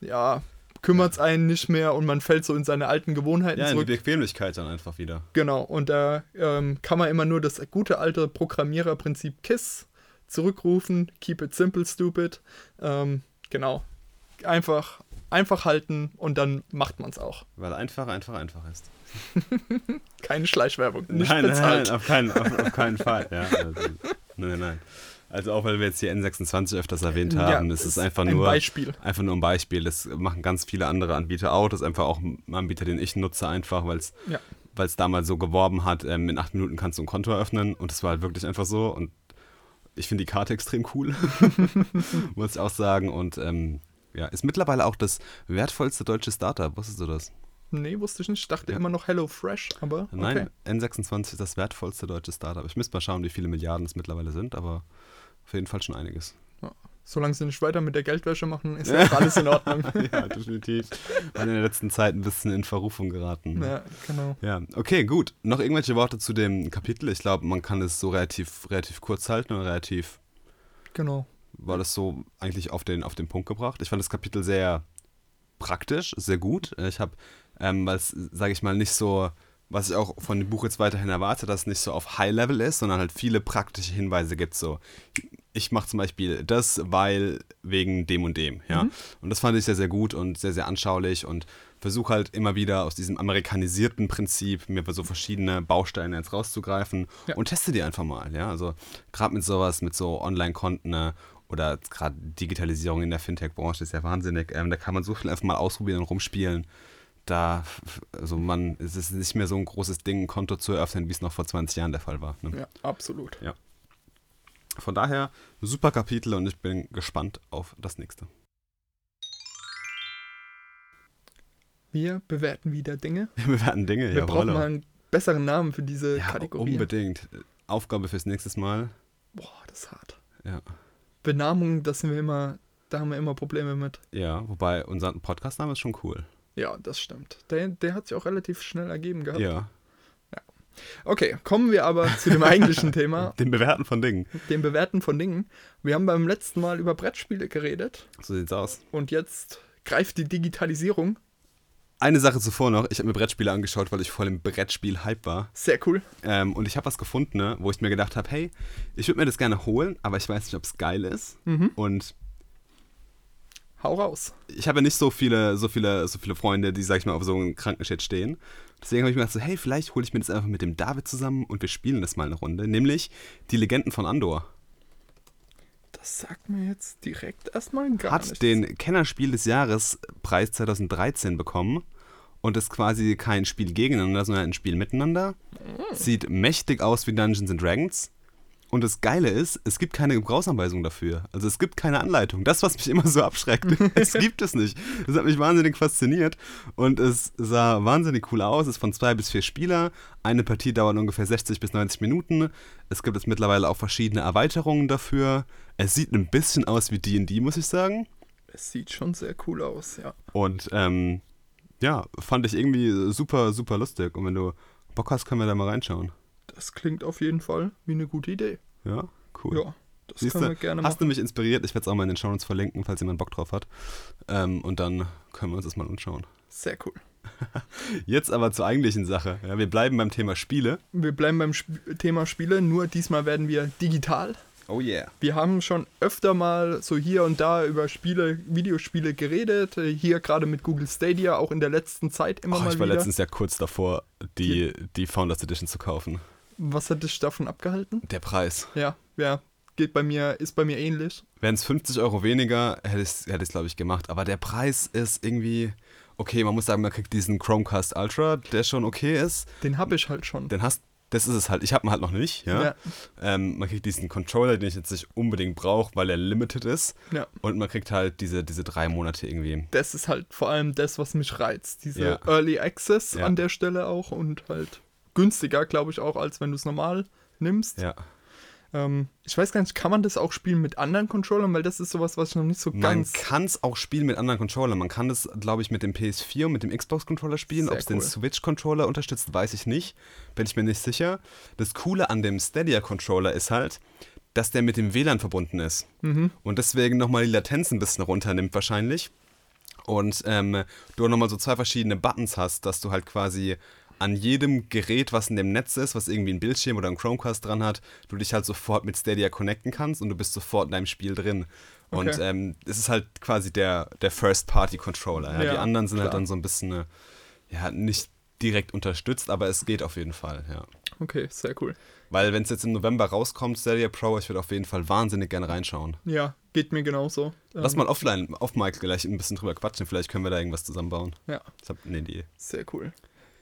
ja, kümmert es einen nicht mehr und man fällt so in seine alten Gewohnheiten ja, zurück. Ja, die Bequemlichkeit dann einfach wieder. Genau, und da ähm, kann man immer nur das gute alte Programmiererprinzip KISS zurückrufen. Keep it simple, stupid. Ähm, genau. Einfach, einfach halten und dann macht man es auch. Weil einfach, einfach, einfach ist. Keine Schleichwerbung. Nicht nein, bezahlt. nein, auf keinen, auf, auf keinen Fall. Ja, also, nein, nein. Also auch weil wir jetzt hier N26 öfters erwähnt haben, ja, das ist einfach ein nur Beispiel. einfach nur ein Beispiel. Das machen ganz viele andere Anbieter auch. Das ist einfach auch ein Anbieter, den ich nutze, einfach, weil es ja. damals so geworben hat, ähm, in acht Minuten kannst du ein Konto eröffnen und das war halt wirklich einfach so. Und ich finde die Karte extrem cool, muss ich auch sagen. Und ähm, ja, ist mittlerweile auch das wertvollste deutsche Startup. Wusstest du das? Nee, wusste ich nicht. Ich dachte ja. immer noch Hello Fresh, aber. Okay. Nein, N26 ist das wertvollste deutsche Startup. Ich müsste mal schauen, wie viele Milliarden es mittlerweile sind, aber auf jeden Fall schon einiges. Ja. Solange sie nicht weiter mit der Geldwäsche machen, ist ja alles in Ordnung. ja, definitiv. Waren in der letzten Zeit ein bisschen in Verrufung geraten. Ja, genau. Ja, okay, gut. Noch irgendwelche Worte zu dem Kapitel? Ich glaube, man kann es so relativ, relativ kurz halten und relativ. Genau. War das so eigentlich auf den, auf den Punkt gebracht? Ich fand das Kapitel sehr praktisch, sehr gut. Ich habe ähm, weil es, sage ich mal, nicht so, was ich auch von dem Buch jetzt weiterhin erwarte, dass es nicht so auf High-Level ist, sondern halt viele praktische Hinweise gibt. So, ich mache zum Beispiel das, weil wegen dem und dem, ja. Mhm. Und das fand ich sehr, sehr gut und sehr, sehr anschaulich und versuche halt immer wieder aus diesem amerikanisierten Prinzip mir so verschiedene Bausteine jetzt rauszugreifen ja. und teste die einfach mal, ja. Also gerade mit sowas, mit so Online-Konten ne, oder gerade Digitalisierung in der Fintech-Branche ist ja wahnsinnig. Ähm, da kann man so viel einfach mal ausprobieren und rumspielen da, also man, es ist nicht mehr so ein großes Ding, ein Konto zu eröffnen, wie es noch vor 20 Jahren der Fall war. Ne? Ja, absolut. Ja. Von daher, super Kapitel und ich bin gespannt auf das nächste. Wir bewerten wieder Dinge. Wir bewerten Dinge, Wir brauchen mal einen besseren Namen für diese ja, Kategorie. Unbedingt. Aufgabe fürs nächste Mal. Boah, das ist hart. Ja. Benamung, das sind wir immer, da haben wir immer Probleme mit. Ja, wobei unser Podcastname ist schon cool. Ja, das stimmt. Der, der hat sich auch relativ schnell ergeben gehabt. Ja. Ja. Okay, kommen wir aber zu dem eigentlichen Thema, Den Bewerten von Dingen. dem Bewerten von Dingen. Wir haben beim letzten Mal über Brettspiele geredet So sieht's aus. und jetzt greift die Digitalisierung. Eine Sache zuvor noch, ich habe mir Brettspiele angeschaut, weil ich voll im Brettspiel-Hype war. Sehr cool. Ähm, und ich habe was gefunden, ne, wo ich mir gedacht habe, hey, ich würde mir das gerne holen, aber ich weiß nicht, ob es geil ist. Und Hau raus. ich habe ja nicht so viele, so viele, so viele Freunde, die, sag ich mal, auf so einem Krankenshit stehen. Deswegen habe ich mir gedacht, so, hey, vielleicht hole ich mir das einfach mit dem David zusammen und wir spielen das mal eine Runde. Nämlich die Legenden von Andor. Das sagt mir jetzt direkt erstmal gar Hat nichts. den Kennerspiel des Jahres Preis 2013 bekommen und ist quasi kein Spiel gegeneinander, sondern ein Spiel miteinander. Sieht mächtig aus wie Dungeons and Dragons. Und das Geile ist, es gibt keine Gebrauchsanweisung dafür. Also es gibt keine Anleitung. Das, was mich immer so abschreckt, es gibt es nicht. Das hat mich wahnsinnig fasziniert. Und es sah wahnsinnig cool aus. Es ist von zwei bis vier Spieler. Eine Partie dauert ungefähr 60 bis 90 Minuten. Es gibt jetzt mittlerweile auch verschiedene Erweiterungen dafür. Es sieht ein bisschen aus wie D&D, muss ich sagen. Es sieht schon sehr cool aus, ja. Und ähm, ja, fand ich irgendwie super, super lustig. Und wenn du Bock hast, können wir da mal reinschauen. Das klingt auf jeden Fall wie eine gute Idee. Ja, cool. Ja, das Siehst können wir gerne hast du machen. mich inspiriert? Ich werde es auch mal in den Shownotes verlinken, falls jemand Bock drauf hat. Ähm, und dann können wir uns das mal anschauen. Sehr cool. Jetzt aber zur eigentlichen Sache. Ja, wir bleiben beim Thema Spiele. Wir bleiben beim Sp Thema Spiele, nur diesmal werden wir digital. Oh yeah. Wir haben schon öfter mal so hier und da über Spiele, Videospiele geredet. Äh, Hier gerade mit Google Stadia, auch in der letzten Zeit immer Oh, mal ich war wieder. letztens ja kurz davor, die, die Founders Edition zu kaufen. Was hat dich davon abgehalten? Der Preis. Ja, ja, geht bei mir, ist bei mir ähnlich. Wären es 50 Euro weniger, hätte ich es, hätte glaube ich, gemacht. Aber der Preis ist irgendwie. Okay, man muss sagen, man kriegt diesen Chromecast Ultra, der schon okay ist. Den habe ich halt schon. Den hast das ist es halt. Ich habe ihn halt noch nicht. Ja? Ja. Ähm, man kriegt diesen Controller, den ich jetzt nicht unbedingt brauche, weil er limited ist. Ja. Und man kriegt halt diese, diese drei Monate irgendwie. Das ist halt vor allem das, was mich reizt. Diese Ja. Early Access an der Stelle auch und halt günstiger, glaube ich, auch, als wenn du es normal nimmst. Ja. Ähm, ich weiß gar nicht, kann man das auch spielen mit anderen Controllern? Weil das ist sowas, was ich noch nicht so Man ganz. kann es auch spielen mit anderen Controllern. Man kann das, glaube ich, mit dem PS4 und mit dem Xbox-Controller spielen. Ob es den cool. Switch-Controller unterstützt, weiß ich nicht. Bin ich mir nicht sicher. Das Coole an dem Stadia-Controller ist halt, dass der mit dem WLAN verbunden ist. Mhm. Und deswegen nochmal die Latenz ein bisschen runternimmt wahrscheinlich. Und ähm, du nochmal so zwei verschiedene Buttons hast, dass du halt quasi an jedem Gerät, was in dem Netz ist, was irgendwie ein Bildschirm oder ein Chromecast dran hat, du dich halt sofort mit Stadia connecten kannst und du bist sofort in deinem Spiel drin. Und Okay. ähm, es ist halt quasi der, der First-Party-Controller. Ja? Ja, Die anderen sind halt klar. dann so ein bisschen, äh, ja, nicht direkt unterstützt, aber es geht auf jeden Fall, ja. Okay, sehr cool. Weil wenn es jetzt im November rauskommt, Stadia Pro, ich würde auf jeden Fall wahnsinnig gerne reinschauen. Ja, geht mir genauso. Lass Ähm, mal offline, auf Mike gleich ein bisschen drüber quatschen. Vielleicht können wir da irgendwas zusammenbauen. Ja, Ich habe eine Idee. sehr cool.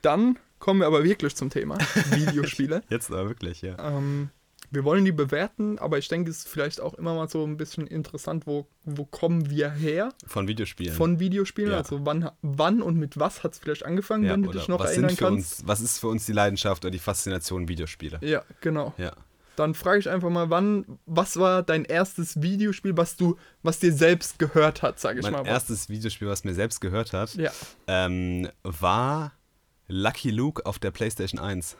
Dann kommen wir aber wirklich zum Thema Videospiele. Jetzt aber wirklich, ja. ähm, wir wollen die bewerten, aber ich denke, es ist vielleicht auch immer mal so ein bisschen interessant, wo, wo kommen wir her Von Videospielen. von Videospielen? Ja. Also wann, wann und mit was hat es vielleicht angefangen, ja, wenn du dich noch was erinnern kannst? uns, Was ist für uns die Leidenschaft oder die Faszination Videospiele? Ja, genau. Ja. Dann frage ich einfach mal, wann, was war dein erstes Videospiel, was du, was dir selbst gehört hat, sage ich Mein mal. erstes Videospiel, was mir selbst gehört hat, Ja. ähm, war Lucky Luke auf der PlayStation 1.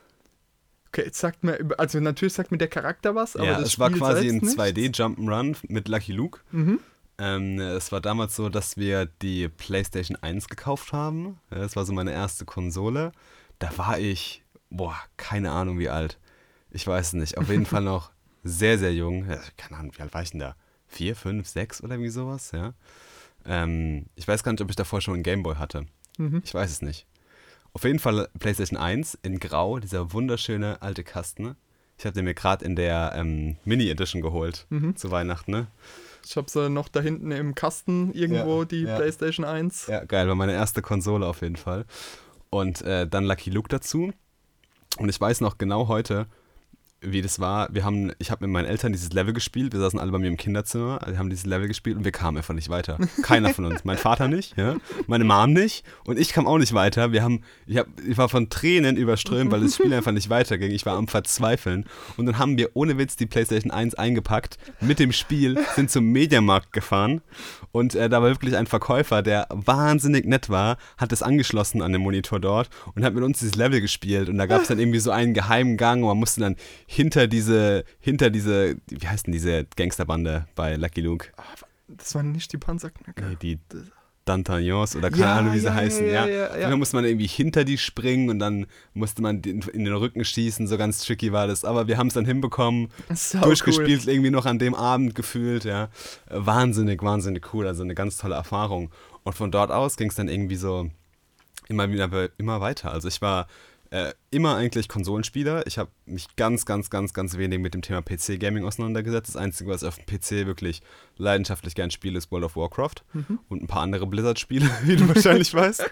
Okay, jetzt sagt mir, also natürlich sagt mir der Charakter was, aber ja, das es war quasi ein selbst nicht. 2D Jump'n'Run mit Lucky Luke. Mhm. Ähm, es war damals so, dass wir die PlayStation 1 gekauft haben. Das war so meine erste Konsole. Da war ich, boah, keine Ahnung wie alt. Ich weiß es nicht. Auf jeden Fall noch sehr, sehr jung. Keine Ahnung, wie alt war ich denn da? Vier, fünf, sechs oder irgendwie sowas, ja. Ähm, ich weiß gar nicht, ob ich davor schon einen Gameboy hatte. Mhm. Ich weiß es nicht. Auf jeden Fall PlayStation 1 in Grau, dieser wunderschöne alte Kasten. Ich habe den mir gerade in der ähm, Mini-Edition geholt Mhm. zu Weihnachten, ne? Ich habe sie noch da hinten im Kasten irgendwo, Ja, die ja. PlayStation 1. Ja, geil, war meine erste Konsole auf jeden Fall. Und äh, dann Lucky Luke dazu. Und ich weiß noch genau heute, wie das war. Wir haben, ich habe mit meinen Eltern dieses Level gespielt. Wir saßen alle bei mir im Kinderzimmer, wir haben dieses Level gespielt und wir kamen einfach nicht weiter. Keiner von uns. Mein Vater nicht, ja? meine Mom nicht und ich kam auch nicht weiter. Wir haben, ich, hab, ich war von Tränen überströmt, weil das Spiel einfach nicht weiterging. Ich war am Verzweifeln. Und dann haben wir ohne Witz die PlayStation 1 eingepackt mit dem Spiel, sind zum Mediamarkt gefahren und äh, da war wirklich ein Verkäufer, der wahnsinnig nett war, hat es angeschlossen an den Monitor dort und hat mit uns dieses Level gespielt. Und da gab es dann irgendwie so einen geheimen Gang und man musste dann hinter diese, hinter diese, wie heißt denn diese Gangsterbande bei Lucky Luke? Ah, das waren nicht die Panzerknacker. Nee, die D'Antagnons oder keine ja, Ahnung, wie sie ja, heißen, ja. ja, ja. dann musste man irgendwie hinter die springen und dann musste man in den Rücken schießen, so ganz tricky war das. Aber wir haben es dann hinbekommen, durchgespielt cool. irgendwie noch an dem Abend gefühlt, ja. Wahnsinnig, wahnsinnig cool, also eine ganz tolle Erfahrung. Und von dort aus ging es dann irgendwie so immer wieder immer weiter. Also ich war äh, immer eigentlich Konsolenspieler. Ich habe mich ganz, ganz, ganz, ganz wenig mit dem Thema PC-Gaming auseinandergesetzt. Das Einzige, was ich auf dem PC wirklich leidenschaftlich gern spiele, ist World of Warcraft mhm. und ein paar andere Blizzard-Spiele, wie du wahrscheinlich weißt.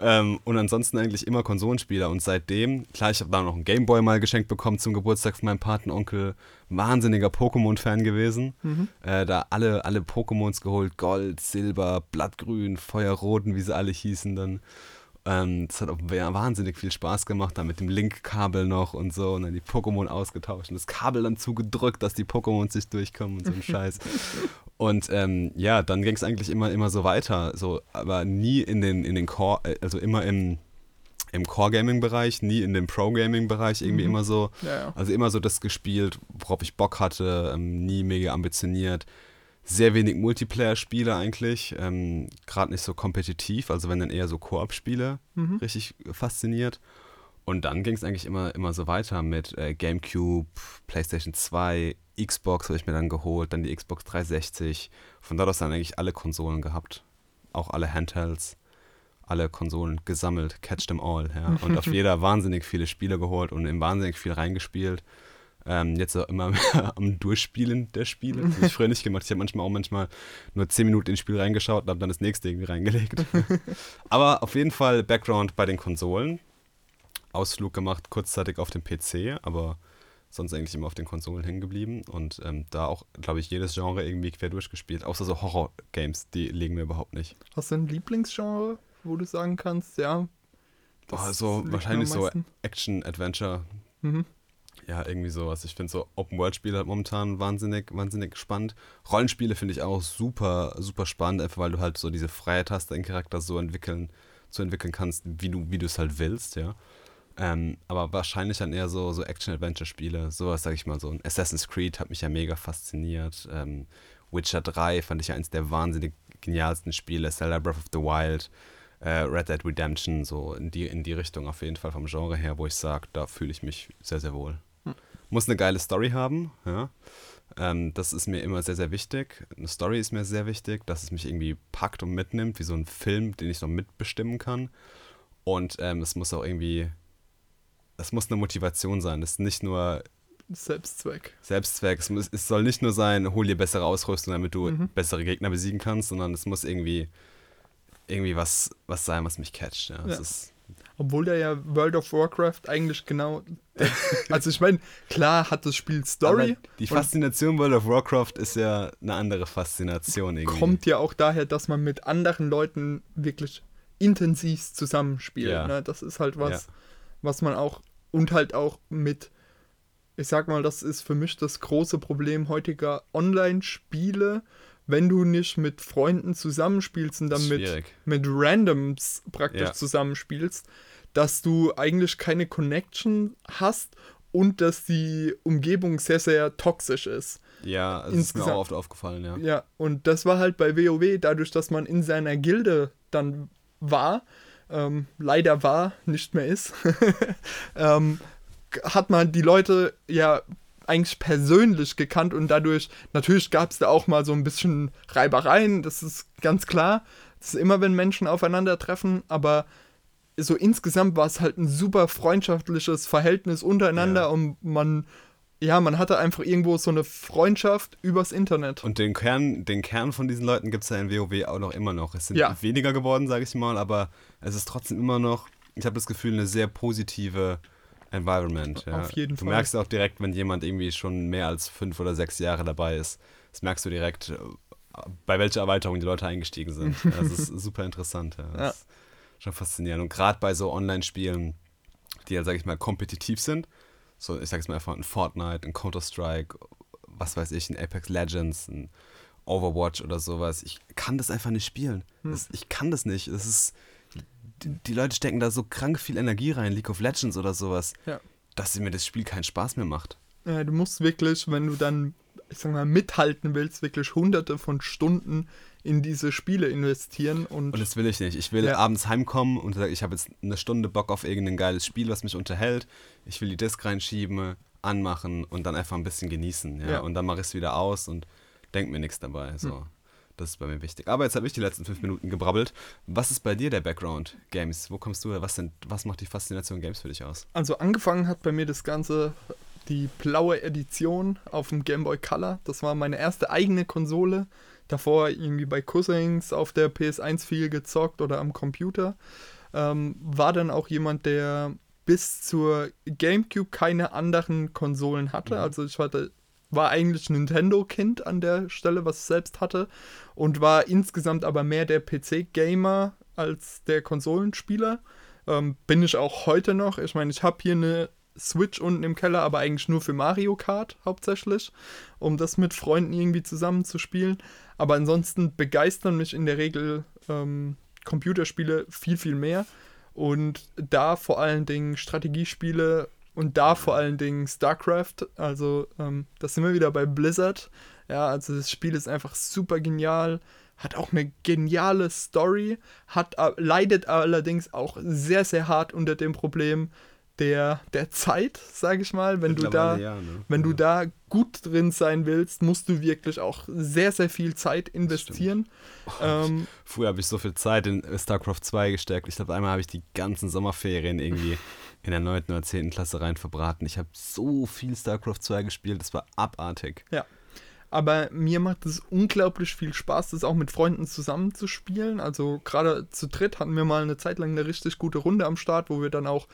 Ähm, und ansonsten eigentlich immer Konsolenspieler. Und seitdem, klar, ich habe da noch einen Gameboy mal geschenkt bekommen zum Geburtstag von meinem Patenonkel. Wahnsinniger Pokémon-Fan gewesen. Mhm. Äh, da alle, alle Pokémons geholt: Gold, Silber, Blattgrün, Feuerroten, wie sie alle hießen dann. Ähm, das hat auch wahnsinnig viel Spaß gemacht, da mit dem Link-Kabel noch und so und dann die Pokémon ausgetauscht und das Kabel dann zugedrückt, dass die Pokémon sich durchkommen und so ein Scheiß. Und ähm, ja, dann ging es eigentlich immer, immer so weiter, so, aber nie in den, in den Core, äh, also immer im, im Core-Gaming-Bereich, nie in dem Pro-Gaming-Bereich, irgendwie mhm. immer so, ja, ja. also immer so das gespielt, worauf ich Bock hatte, ähm, nie mega ambitioniert sehr wenig Multiplayer-Spiele eigentlich, ähm, gerade nicht so kompetitiv, also wenn dann eher so Koop-Spiele, mhm. richtig fasziniert. Und dann ging es eigentlich immer, immer so weiter mit äh, GameCube, PlayStation 2, Xbox habe ich mir dann geholt, dann die Xbox 360. Von dort aus dann eigentlich alle Konsolen gehabt, auch alle Handhelds, alle Konsolen gesammelt, catch them all, ja. Und auf jeder wahnsinnig viele Spiele geholt und in wahnsinnig viel reingespielt. Ähm, jetzt auch immer am Durchspielen der Spiele. Das habe ich früher nicht gemacht. Ich habe manchmal auch manchmal nur 10 Minuten ins Spiel reingeschaut und habe dann das nächste irgendwie reingelegt. Aber auf jeden Fall Background bei den Konsolen. Ausflug gemacht, kurzzeitig auf dem PC, aber sonst eigentlich immer auf den Konsolen hängen geblieben und ähm, da auch, glaube ich, jedes Genre irgendwie quer durchgespielt. Außer so Horror-Games, die liegen mir überhaupt nicht. Hast du ein Lieblingsgenre, wo du sagen kannst, ja? Boah, also wahrscheinlich so Action-Adventure. Mhm ja, irgendwie sowas. Ich finde so Open-World-Spiele halt momentan wahnsinnig, wahnsinnig spannend. Rollenspiele finde ich auch super, super spannend, einfach weil du halt so diese Freiheit hast, deinen Charakter so entwickeln, so entwickeln kannst, wie du, wie du es halt willst, ja. Ähm, aber wahrscheinlich dann eher so, so Action-Adventure-Spiele. Sowas, sag ich mal, so ein Assassin's Creed hat mich ja mega fasziniert. Ähm, Witcher 3 fand ich ja eins der wahnsinnig genialsten Spiele. Zelda Breath of the Wild, äh, Red Dead Redemption, so in die, in die Richtung auf jeden Fall vom Genre her, wo ich sage, da fühle ich mich sehr, sehr wohl. Muss eine geile Story haben, ja. Ähm, das ist mir immer sehr, sehr wichtig. Eine Story ist mir sehr wichtig, dass es mich irgendwie packt und mitnimmt, wie so ein Film, den ich noch mitbestimmen kann. Und ähm, es muss auch irgendwie, es muss eine Motivation sein. Das ist nicht nur Selbstzweck. Selbstzweck. Es, muss, es soll nicht nur sein, hol dir bessere Ausrüstung, damit du mhm. bessere Gegner besiegen kannst, sondern es muss irgendwie, irgendwie was, was sein, was mich catcht. Ja. ja. Ist, obwohl der ja World of Warcraft eigentlich genau. also ich meine, klar hat das Spiel Story. Aber die Faszination World of Warcraft ist ja eine andere Faszination irgendwie. Kommt ja auch daher, dass man mit anderen Leuten wirklich intensiv zusammenspielt. Ja. Ne? Das ist halt was, ja. was man auch und halt auch mit, ich sag mal, das ist für mich das große Problem heutiger Online-Spiele wenn du nicht mit Freunden zusammenspielst und dann mit, mit Randoms praktisch ja. zusammenspielst, dass du eigentlich keine Connection hast und dass die Umgebung sehr, sehr toxisch ist. Ja, das ist mir auch oft aufgefallen, ja. Ja, und das war halt bei WoW, dadurch, dass man in seiner Gilde dann war, ähm, leider war, nicht mehr ist, ähm, hat man die Leute ja eigentlich persönlich gekannt und dadurch, natürlich gab es da auch mal so ein bisschen Reibereien, das ist ganz klar. Das ist immer, wenn Menschen aufeinandertreffen, aber so insgesamt war es halt ein super freundschaftliches Verhältnis untereinander ja. und man, ja, man hatte einfach irgendwo so eine Freundschaft übers Internet. Und den Kern, den Kern von diesen Leuten gibt es ja in WoW auch noch immer noch. Es sind ja. weniger geworden, sage ich mal, aber es ist trotzdem immer noch, ich habe das Gefühl, eine sehr positive Environment, ja. Auf jeden du Fall. merkst auch direkt, wenn jemand irgendwie schon mehr als fünf oder sechs Jahre dabei ist. Das merkst du direkt, äh, bei welcher Erweiterung die Leute eingestiegen sind. Das ist super interessant, ja. Das ist schon faszinierend. Und gerade bei so Online-Spielen, die ja, sag ich mal, kompetitiv sind, so, ich sag's mal einfach, ein Fortnite, ein Counter-Strike, was weiß ich, ein Apex Legends, ein Overwatch oder sowas. Ich kann das einfach nicht spielen. Hm. Das, ich kann das nicht. Das ist, die, die Leute stecken da so krank viel Energie rein, League of Legends oder sowas, Ja. dass mir das Spiel keinen Spaß mehr macht. Ja, du musst wirklich, wenn du dann, ich sag mal, mithalten willst, wirklich hunderte von Stunden in diese Spiele investieren und, Und das will ich nicht. Ich will Ja. abends heimkommen und sagen, ich habe jetzt eine Stunde Bock auf irgendein geiles Spiel, was mich unterhält. Ich will die Disc reinschieben, anmachen und dann einfach ein bisschen genießen. Ja? Ja. Und dann mache ich es wieder aus und denke mir nichts dabei. So. Hm. Das ist bei mir wichtig. Aber jetzt habe ich die letzten fünf Minuten gebrabbelt. Was ist bei dir der Background Games? Wo kommst du her? Was, sind, was macht die Faszination Games für dich aus? also angefangen hat bei mir das Ganze die blaue Edition auf dem Game Boy Color. Das war meine erste eigene Konsole. Davor irgendwie bei Cousins auf der PS1 viel gezockt oder am Computer. Ähm, war dann auch jemand, der bis zur GameCube keine anderen Konsolen hatte. Mhm. Also ich hatte, war eigentlich Nintendo-Kind an der Stelle, was ich selbst hatte. Und war insgesamt aber mehr der PC-Gamer als der Konsolenspieler. Ähm, bin ich auch heute noch. Ich meine, ich habe hier eine Switch unten im Keller, aber eigentlich nur für Mario Kart hauptsächlich, um das mit Freunden irgendwie zusammen zu spielen. Aber ansonsten begeistern mich in der Regel ähm, Computerspiele viel, viel mehr. Und da vor allen Dingen Strategiespiele und da vor allen Dingen StarCraft. Also, ähm, das sind wir wieder bei Blizzard. Ja, also das Spiel ist einfach super genial, hat auch eine geniale Story, hat, äh, leidet allerdings auch sehr, sehr hart unter dem Problem der, der Zeit, sage ich mal. Wenn du da, ja, ne? wenn du Ja. da gut drin sein willst, musst du wirklich auch sehr, sehr viel Zeit investieren. Ähm, Früher habe ich so viel Zeit in StarCraft 2 gesteckt. Ich glaube, einmal habe ich die ganzen Sommerferien irgendwie in der 9. oder 10. Klasse rein verbraten. Ich habe so viel StarCraft 2 gespielt, das war abartig. Aber mir macht es unglaublich viel Spaß, das auch mit Freunden zusammen zu spielen. Also gerade zu dritt hatten wir mal eine Zeit lang eine richtig gute Runde am Start, wo wir dann auch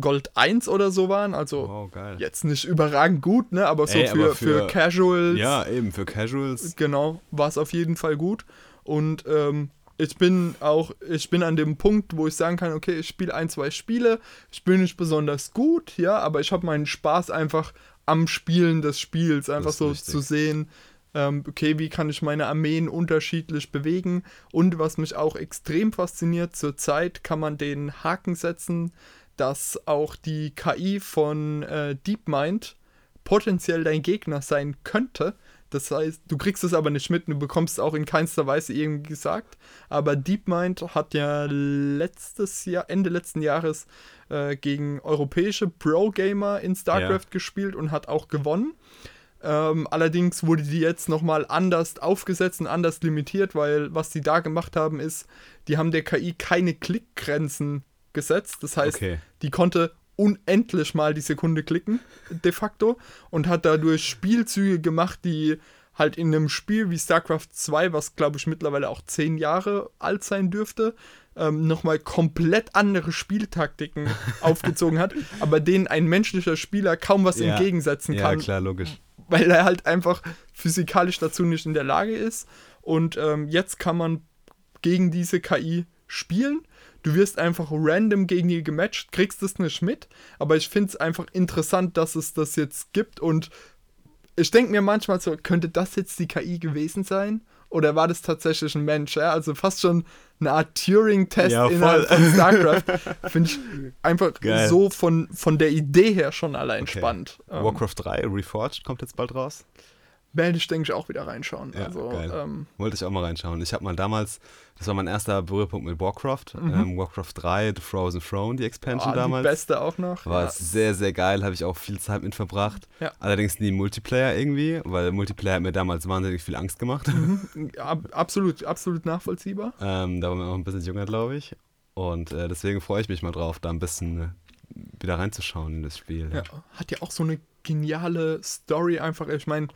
Gold 1 oder so waren. Also Wow, jetzt nicht überragend gut, ne? Aber so Ey, für, aber für, für- Casuals, Ja, eben, für Casuals. genau, war es auf jeden Fall gut. Und ähm, ich bin auch, ich bin an dem Punkt, wo ich sagen kann, okay, ich spiele ein, zwei Spiele, ich bin nicht besonders gut, ja, aber ich habe meinen Spaß einfach am Spielen des Spiels, einfach so richtig. zu sehen, ähm, okay, wie kann ich meine Armeen unterschiedlich bewegen und was mich auch extrem fasziniert, zurzeit kann man den Haken setzen, dass auch die KI von äh, DeepMind potenziell dein Gegner sein könnte. Das heißt, du kriegst es aber nicht mit, du bekommst es auch in keinster Weise irgendwie gesagt. Aber DeepMind hat ja letztes Jahr, Ende letzten Jahres äh, gegen europäische Pro-Gamer in StarCraft gespielt und hat auch gewonnen. Ähm, allerdings wurde die jetzt nochmal anders aufgesetzt und anders limitiert, weil was die da gemacht haben ist, die haben der KI keine Klickgrenzen gesetzt. Das heißt, Okay. die konnte unendlich mal die Sekunde klicken, de facto, und hat dadurch Spielzüge gemacht, die halt in einem Spiel wie StarCraft 2, was glaube ich mittlerweile auch zehn Jahre alt sein dürfte, ähm, nochmal komplett andere Spieltaktiken aufgezogen hat, aber denen ein menschlicher Spieler kaum was Ja. entgegensetzen Ja, kann klar, logisch. weil er halt einfach physikalisch dazu nicht in der Lage ist. Und ähm, jetzt kann man gegen diese KI spielen. Du wirst einfach random gegen die gematcht, kriegst es nicht mit. Aber ich finde es einfach interessant, dass es das jetzt gibt. Und ich denke mir manchmal so, könnte das jetzt die KI gewesen sein? Oder war das tatsächlich ein Mensch? Ja? Also fast schon eine Art Turing-Test Ja, innerhalb von StarCraft. Finde ich einfach Geil. so von, von der Idee her schon allein Okay. spannend. Ähm, Warcraft 3 Reforged kommt jetzt bald raus. Werde ich, denke ich, auch wieder reinschauen. Ja, also, ähm, Wollte ich auch mal reinschauen. Ich habe mal damals, das war mein erster Berührpunkt mit Warcraft. Mhm. Ähm, Warcraft 3, The Frozen Throne, die Expansion die damals. beste auch noch. War ja. sehr, sehr geil, habe ich auch viel Zeit mit verbracht. Ja. Allerdings nie Multiplayer irgendwie, weil Multiplayer hat mir damals wahnsinnig viel Angst gemacht. Ab, absolut, absolut nachvollziehbar. ähm, da war man auch ein bisschen jünger, glaube ich. Und äh, deswegen freue ich mich mal drauf, da ein bisschen äh, wieder reinzuschauen in das Spiel. Ja. Hat ja auch so eine geniale Story einfach. Ich meine,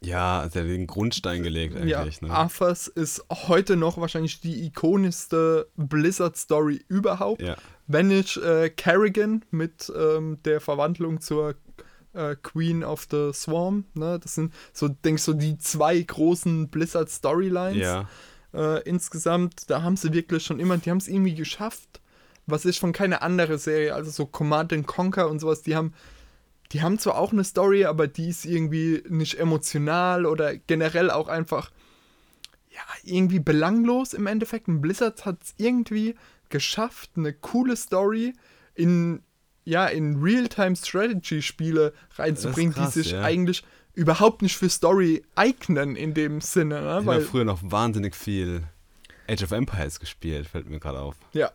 Ja, also der hat den Grundstein gelegt Ja, eigentlich. ne? Arthas ist heute noch wahrscheinlich die ikonischste Blizzard-Story überhaupt. Ja. Wenn ich äh, Kerrigan mit ähm, der Verwandlung zur äh, Queen of the Swarm, ne, das sind so, denke ich, so die zwei großen Blizzard-Storylines. Ja. äh, insgesamt, da haben sie wirklich schon immer, die haben es irgendwie geschafft, was ich von keiner anderen Serie, also so Command and Conquer und sowas, die haben, die haben zwar auch eine Story, aber die ist irgendwie nicht emotional oder generell auch einfach, ja, irgendwie belanglos im Endeffekt. Und Blizzard hat es irgendwie geschafft, eine coole Story in, ja, in Real-Time-Strategy-Spiele reinzubringen, krass, die sich ja. eigentlich überhaupt nicht für Story eignen in dem Sinne, ne? Ich habe früher noch wahnsinnig viel Age of Empires gespielt, fällt mir gerade auf. Ja.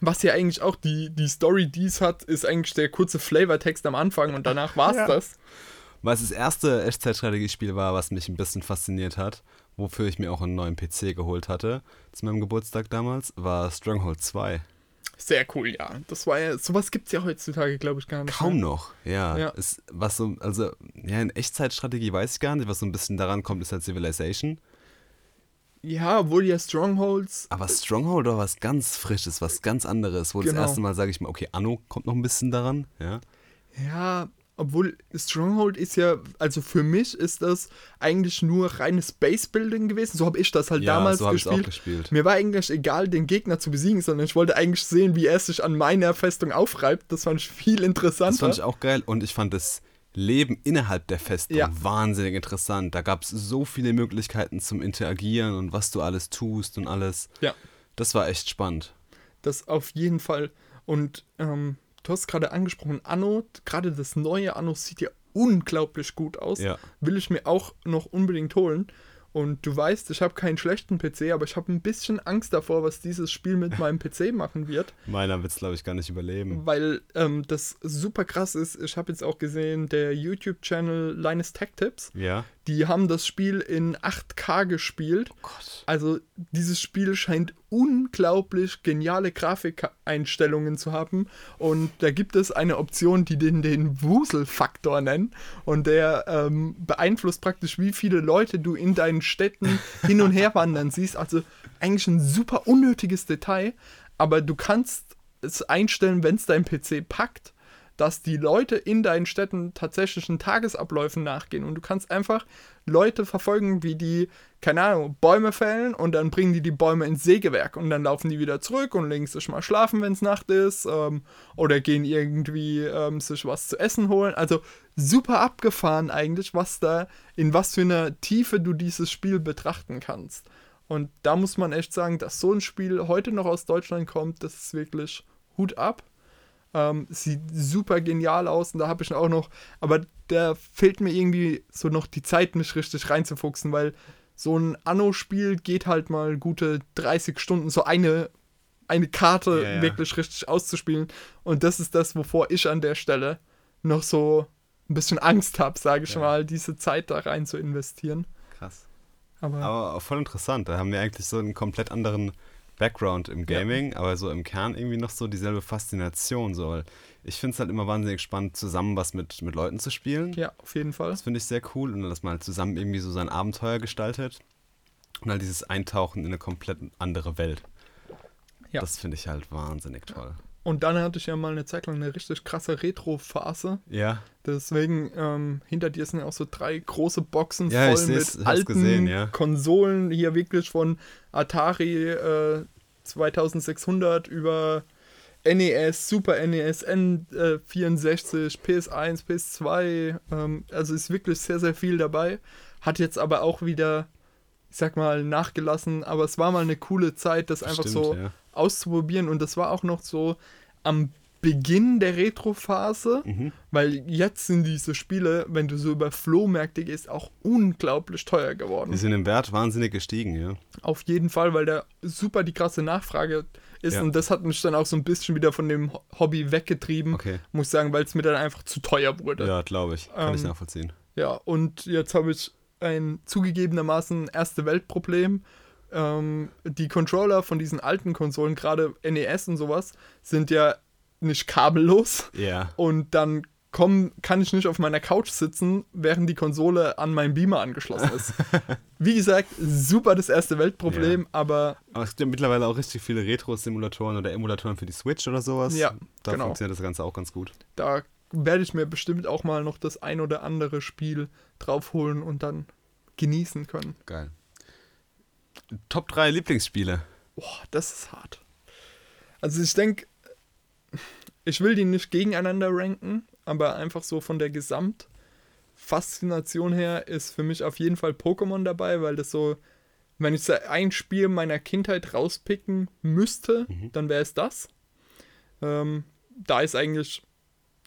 Was ja eigentlich auch die, die Story, die es hat, ist eigentlich der kurze Flavortext am Anfang und danach war's Ja. das. Weil es das erste Echtzeitstrategiespiel war, was mich ein bisschen fasziniert hat, wofür ich mir auch einen neuen PC geholt hatte zu meinem Geburtstag damals, war Stronghold 2. Sehr cool, ja. Das war ja, sowas gibt's ja heutzutage, glaube ich, gar nicht. Kaum mehr. noch, ja. Ja. Ist, was so, also, ja, in Echtzeitstrategie weiß ich gar nicht, was so ein bisschen daran kommt, ist halt Civilization. Ja, obwohl ja Strongholds. Aber Stronghold war was ganz Frisches, was ganz anderes, wo Genau. das erste Mal sage ich mal, okay, Anno kommt noch ein bisschen daran, ja. Ja, obwohl Stronghold ist ja, also für mich ist das eigentlich nur reines Base-Building gewesen. So habe ich das halt Ja, damals so habe ich auch gespielt. gespielt. Mir war eigentlich egal, den Gegner zu besiegen, sondern ich wollte eigentlich sehen, wie er sich an meiner Festung aufreibt. Das fand ich viel interessanter. Das fand ich auch geil und ich fand das Leben innerhalb der Festung Ja. wahnsinnig interessant. Da gab es so viele Möglichkeiten zum Interagieren und was du alles tust und alles. ja. Das war echt spannend. Das auf jeden Fall. Und ähm, du hast gerade angesprochen, Anno, gerade das neue Anno sieht ja unglaublich gut aus. Ja. Will ich mir auch noch unbedingt holen. Und du weißt, ich habe keinen schlechten PC, aber ich habe ein bisschen Angst davor, was dieses Spiel mit meinem PC machen wird. Meiner wird es, glaube ich, gar nicht überleben. Weil ähm, das super krass ist. Ich habe jetzt auch gesehen, der YouTube-Channel Linus Tech Tips, Ja. Die haben das Spiel in 8K gespielt. Gott. Also dieses Spiel scheint unglaublich geniale Grafikeinstellungen zu haben und da gibt es eine Option, die den den Wuselfaktor nennen und der ähm, beeinflusst praktisch, wie viele Leute du in deinen Städten hin und her wandern siehst. Also eigentlich ein super unnötiges Detail, aber du kannst es einstellen, wenn es dein PC packt dass die Leute in deinen Städten tatsächlichen Tagesabläufen nachgehen. Und du kannst einfach Leute verfolgen, wie die, keine Ahnung, Bäume fällen und dann bringen die die Bäume ins Sägewerk und dann laufen die wieder zurück und legen sich mal schlafen, wenn es Nacht ist ähm, oder gehen irgendwie ähm, sich was zu essen holen. Also super abgefahren eigentlich, was da, in was für einer Tiefe du dieses Spiel betrachten kannst. Und da muss man echt sagen, dass so ein Spiel heute noch aus Deutschland kommt, das ist wirklich Hut ab. Ähm, sieht super genial aus und da habe ich auch noch, aber da fehlt mir irgendwie so noch die Zeit, mich richtig reinzufuchsen, weil so ein Anno-Spiel geht halt mal gute 30 Stunden, so eine, eine Karte Ja, ja. wirklich richtig auszuspielen. Und das ist das, wovor ich an der Stelle noch so ein bisschen Angst habe, sage ich Ja. mal, diese Zeit da rein zu investieren. Krass. Aber, Aber voll interessant. Da haben wir eigentlich so einen komplett anderen Background im Gaming, aber so im Kern irgendwie noch so dieselbe Faszination. So. weil Ich finde es halt immer wahnsinnig spannend, zusammen was mit, mit Leuten zu spielen. ja, auf jeden Fall. Das finde ich sehr cool und dass man halt zusammen irgendwie so sein Abenteuer gestaltet und halt dieses Eintauchen in eine komplett andere Welt. Ja. Das finde ich halt wahnsinnig toll. Und dann hatte ich ja mal eine Zeit lang eine richtig krasse Retro-Phase. Ja, Deswegen, ähm, hinter dir sind ja auch so drei große Boxen Ja, voll mit alten gesehen, ja. Konsolen, hier wirklich von Atari äh, 2600 über NES, Super NES, N64, PS1, PS2. Ähm, also ist wirklich sehr, sehr viel dabei. Hat jetzt aber auch wieder, ich sag mal, nachgelassen. Aber es war mal eine coole Zeit, das einfach stimmt, so ja. Auszuprobieren. Und das war auch noch so am Beginn der Retro-Phase, Mhm. weil jetzt sind diese Spiele, wenn du so über Flohmärkte gehst, auch unglaublich teuer Die geworden. sind im Wert wahnsinnig gestiegen, ja. Auf jeden Fall, weil da super die krasse Nachfrage ist. Ja. Und das hat mich dann auch so ein bisschen wieder von dem Ho- Hobby weggetrieben, Okay. muss ich sagen, weil es mir dann einfach zu teuer wurde. Ja, glaube ich. Kann ich Ähm, nachvollziehen. Ja, und jetzt habe ich ein zugegebenermaßen erste Weltproblem. Ähm, die Controller von diesen alten Konsolen, gerade NES und sowas, sind ja nicht kabellos. Ja. Und dann komm, kann ich nicht auf meiner Couch sitzen, während die Konsole an meinem Beamer angeschlossen ist. Wie gesagt, super das erste Weltproblem, Ja. aber Aber es gibt ja mittlerweile auch richtig viele Retro-Simulatoren oder Emulatoren für die Switch oder sowas. Ja, Da genau. funktioniert das Ganze auch ganz gut. da werde ich mir bestimmt auch mal noch das ein oder andere Spiel draufholen und dann genießen können. Geil. Top 3 Lieblingsspiele. Boah, das ist hart. Also ich denke, ich will die nicht gegeneinander ranken, aber einfach so von der Gesamtfaszination her ist für mich auf jeden Fall Pokémon dabei, weil das so, wenn ich so ein Spiel meiner Kindheit rauspicken müsste, dann wäre es das. Ähm, da ist eigentlich,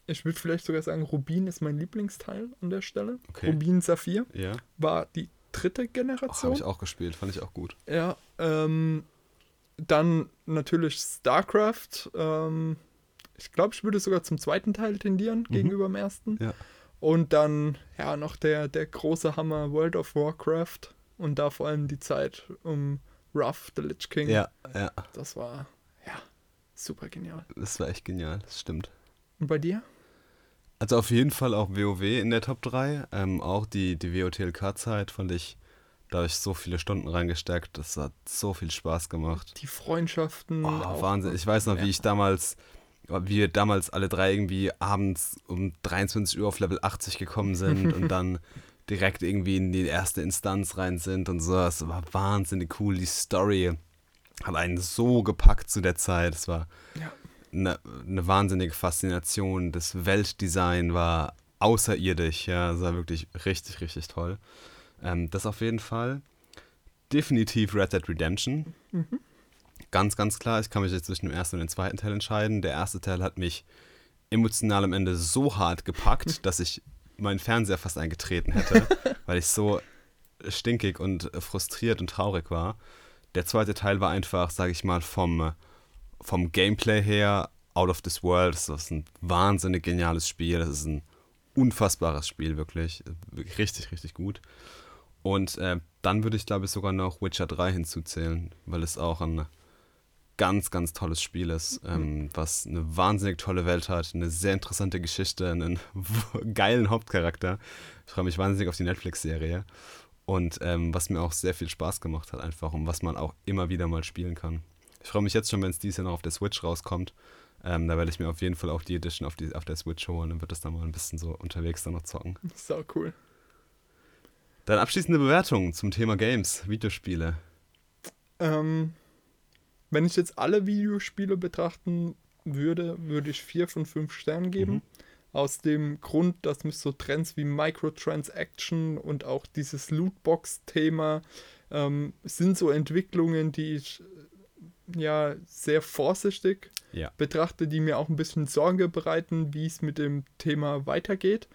ich würde vielleicht sogar sagen, Rubin ist mein Lieblingsteil an der Stelle. Okay. Rubin Saphir Ja. war die dritte Generation. habe ich auch gespielt, fand ich auch gut. Ja, ähm, dann natürlich StarCraft. Ähm, ich glaube, ich würde sogar zum zweiten Teil tendieren gegenüber dem ersten. Mhm. Ja. Und dann, ja, noch der, der große Hammer World of Warcraft. Und da vor allem die Zeit um Ruff, the Lich King. Ja, ja. Das war, ja, super genial. Das war echt genial, das stimmt. Und bei dir? Also auf jeden Fall auch WoW in der Top 3. Ähm, auch die, die WOTLK-Zeit fand ich, da habe ich so viele Stunden reingesteckt. Das hat so viel Spaß gemacht. Die Freundschaften. Oh, Wahnsinn. Ich weiß noch, wie ich damals, wie wir damals alle drei irgendwie abends um 23 Uhr auf Level 80 gekommen sind und dann direkt irgendwie in die erste Instanz rein sind und so. Das war wahnsinnig cool. Die Story hat einen so gepackt zu der Zeit. Es war Ja. Eine, eine wahnsinnige Faszination. Das Weltdesign war außerirdisch. Ja, es war wirklich richtig, richtig toll. Ähm, das auf jeden Fall. Definitiv Red Dead Redemption. Ganz, ganz klar. Ich kann mich jetzt zwischen dem ersten und dem zweiten Teil entscheiden. Der erste Teil hat mich emotional am Ende so hart gepackt, dass ich meinen Fernseher fast eingetreten hätte, weil ich so stinkig und frustriert und traurig war. Der zweite Teil war einfach, sage ich mal, vom, vom Gameplay her out of this world. Das ist ein wahnsinnig geniales Spiel. Das ist ein unfassbares Spiel, wirklich. Richtig, richtig gut. Und äh, dann würde ich, glaube ich, sogar noch Witcher 3 hinzuzählen, weil es auch ein ganz, ganz tolles Spiel ist, ähm, was eine wahnsinnig tolle Welt hat, eine sehr interessante Geschichte, einen geilen Hauptcharakter. Ich freue mich wahnsinnig auf die Netflix-Serie. Und ähm, was mir auch sehr viel Spaß gemacht hat, einfach und was man auch immer wieder mal spielen kann. Ich freue mich jetzt schon, wenn es dieses Jahr noch auf der Switch rauskommt. Ähm, da werde ich mir auf jeden Fall auch die Edition auf, die, auf der Switch holen und wird das dann mal ein bisschen so unterwegs dann noch zocken. Sau cool. Dann abschließende Bewertungen zum Thema Games, Videospiele. Ähm, wenn ich jetzt alle Videospiele betrachten würde, würde ich vier von fünf Sternen geben. Mhm. Aus dem Grund, dass mich so Trends wie Microtransaction und auch dieses Lootbox-Thema ähm, sind so Entwicklungen, die ich ja sehr vorsichtig Ja. betrachte, die mir auch ein bisschen Sorge bereiten, wie es mit dem Thema weitergeht.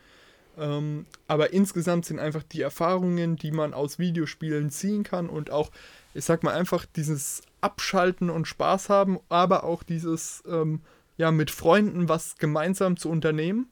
Ähm, aber insgesamt sind einfach die Erfahrungen, die man aus Videospielen ziehen kann und auch, ich sag mal, einfach dieses Abschalten und Spaß haben, aber auch dieses, ähm, ja, mit Freunden was gemeinsam zu unternehmen.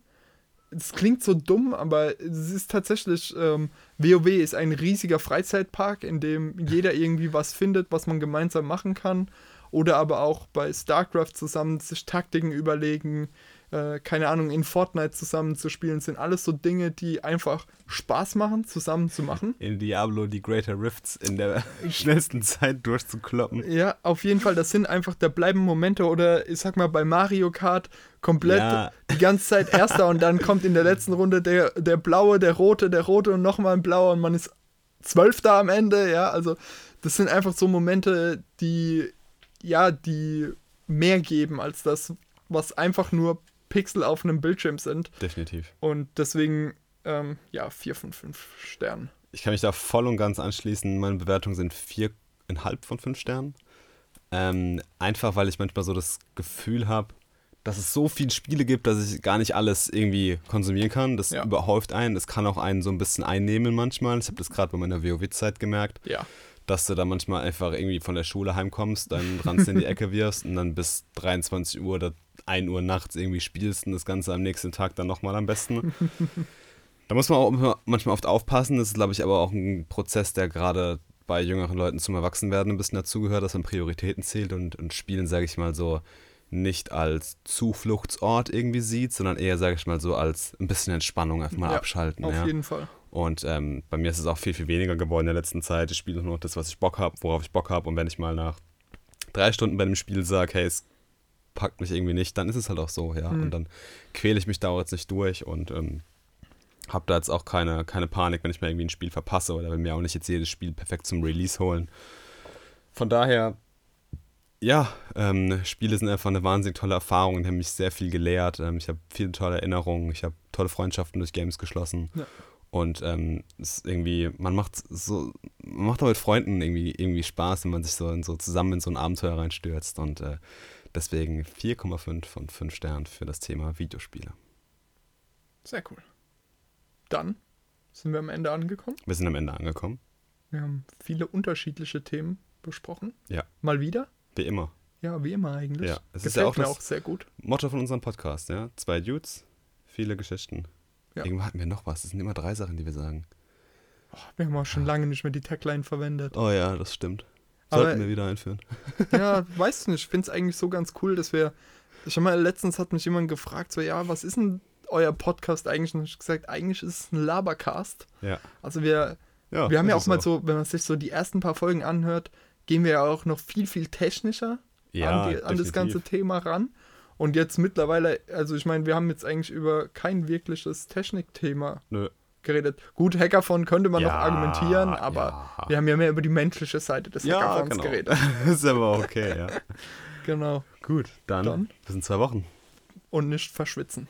Es klingt so dumm, aber es ist tatsächlich, ähm, WoW ist ein riesiger Freizeitpark, in dem jeder irgendwie was findet, was man gemeinsam machen kann. Oder aber auch bei StarCraft zusammen sich Taktiken überlegen, äh, keine Ahnung, in Fortnite zusammen zu spielen, sind alles so Dinge, die einfach Spaß machen, zusammen zu machen. In Diablo die Greater Rifts in der schnellsten Zeit durchzukloppen. Ja, auf jeden Fall, das sind einfach, da bleiben Momente oder ich sag mal bei Mario Kart komplett Ja. die ganze Zeit Erster und dann kommt in der letzten Runde der, der Blaue, der Rote, der Rote und nochmal ein Blauer und man ist Zwölfter am Ende, ja, also das sind einfach so Momente, die, ja, die mehr geben als das, was einfach nur Pixel auf einem Bildschirm sind Definitiv. und deswegen, ähm, ja, vier von fünf Sternen. Ich kann mich da voll und ganz anschließen. Meine Bewertungen sind viereinhalb von fünf Sternen. Ähm, einfach, weil ich manchmal so das Gefühl habe, dass es so viele Spiele gibt, dass ich gar nicht alles irgendwie konsumieren kann. Das Ja. überhäuft einen. Das kann auch einen so ein bisschen einnehmen manchmal. Ich habe das gerade bei meiner WoW-Zeit gemerkt, Ja, dass du da manchmal einfach irgendwie von der Schule heimkommst, dann Ranz in die Ecke wirfst und dann bis 23 Uhr oder 1 Uhr nachts irgendwie spielst und das Ganze am nächsten Tag dann nochmal am besten. Da muss man auch manchmal oft aufpassen. Das ist, glaube ich, aber auch ein Prozess, der gerade bei jüngeren Leuten zum Erwachsenwerden ein bisschen dazugehört, dass man Prioritäten zählt und, und Spielen, sage ich mal, so nicht als Zufluchtsort irgendwie sieht, sondern eher, sage ich mal, so als ein bisschen Entspannung einfach mal Ja, abschalten. Auf ja. jeden Fall. Und ähm, bei mir ist es auch viel, viel weniger geworden in der letzten Zeit. Ich spiele nur noch das, was ich Bock habe, worauf ich Bock habe. Und wenn ich mal nach drei Stunden bei dem Spiel sage, hey, es packt mich irgendwie nicht, dann ist es halt auch so, ja. Mhm. Und dann quäle ich mich da auch jetzt nicht durch und ähm, habe da jetzt auch keine, keine Panik, wenn ich mir irgendwie ein Spiel verpasse oder will mir auch nicht jetzt jedes Spiel perfekt zum Release holen. Von daher, ja, ähm, Spiele sind einfach eine wahnsinnig tolle Erfahrung, die haben mich sehr viel gelehrt. Ähm, ich habe viele tolle Erinnerungen, ich habe tolle Freundschaften durch Games geschlossen. Ja. Und ähm, es ist irgendwie, man macht so, man macht auch mit Freunden irgendwie, irgendwie Spaß, wenn man sich so, in, so zusammen in so ein Abenteuer reinstürzt. Und äh, deswegen 4,5 von 5 Sternen für das Thema Videospiele. Sehr cool. Dann sind wir am Ende angekommen. Wir sind am Ende angekommen. Wir haben viele unterschiedliche Themen besprochen. Ja. Mal wieder. Wie immer. Ja, wie immer eigentlich. Ja, es Gefällt ist ja auch mir auch sehr gut. Motto von unserem Podcast, ja. Zwei Dudes, viele Geschichten. Ja. Irgendwo hatten wir noch was. Das sind immer drei Sachen, die wir sagen. Oh, wir haben auch schon lange nicht mehr die Tagline verwendet. Oh ja, das stimmt. Aber- Sollten wir wieder einführen. Ja, weißt du nicht, ich finde es eigentlich so ganz cool, dass wir. Schon mal letztens hat mich jemand gefragt, so, ja, was ist denn euer Podcast eigentlich? Und ich gesagt, eigentlich ist es ein Labercast. Ja. Also wir, ja wir haben ja auch mal es so, wenn man sich so die ersten paar Folgen anhört, gehen wir ja auch noch viel, viel technischer ja, an, die, an das ganze Thema ran. Und jetzt mittlerweile, also ich meine, wir haben jetzt eigentlich über kein wirkliches Technikthema geredet. Gut, Hackathon könnte man noch Ja, argumentieren, aber ja. wir haben ja mehr über die menschliche Seite des Ja, Hackathons genau. geredet. ist aber okay, ja. Genau. Gut, dann, Dann. bis in zwei Wochen. Und nicht verschwitzen.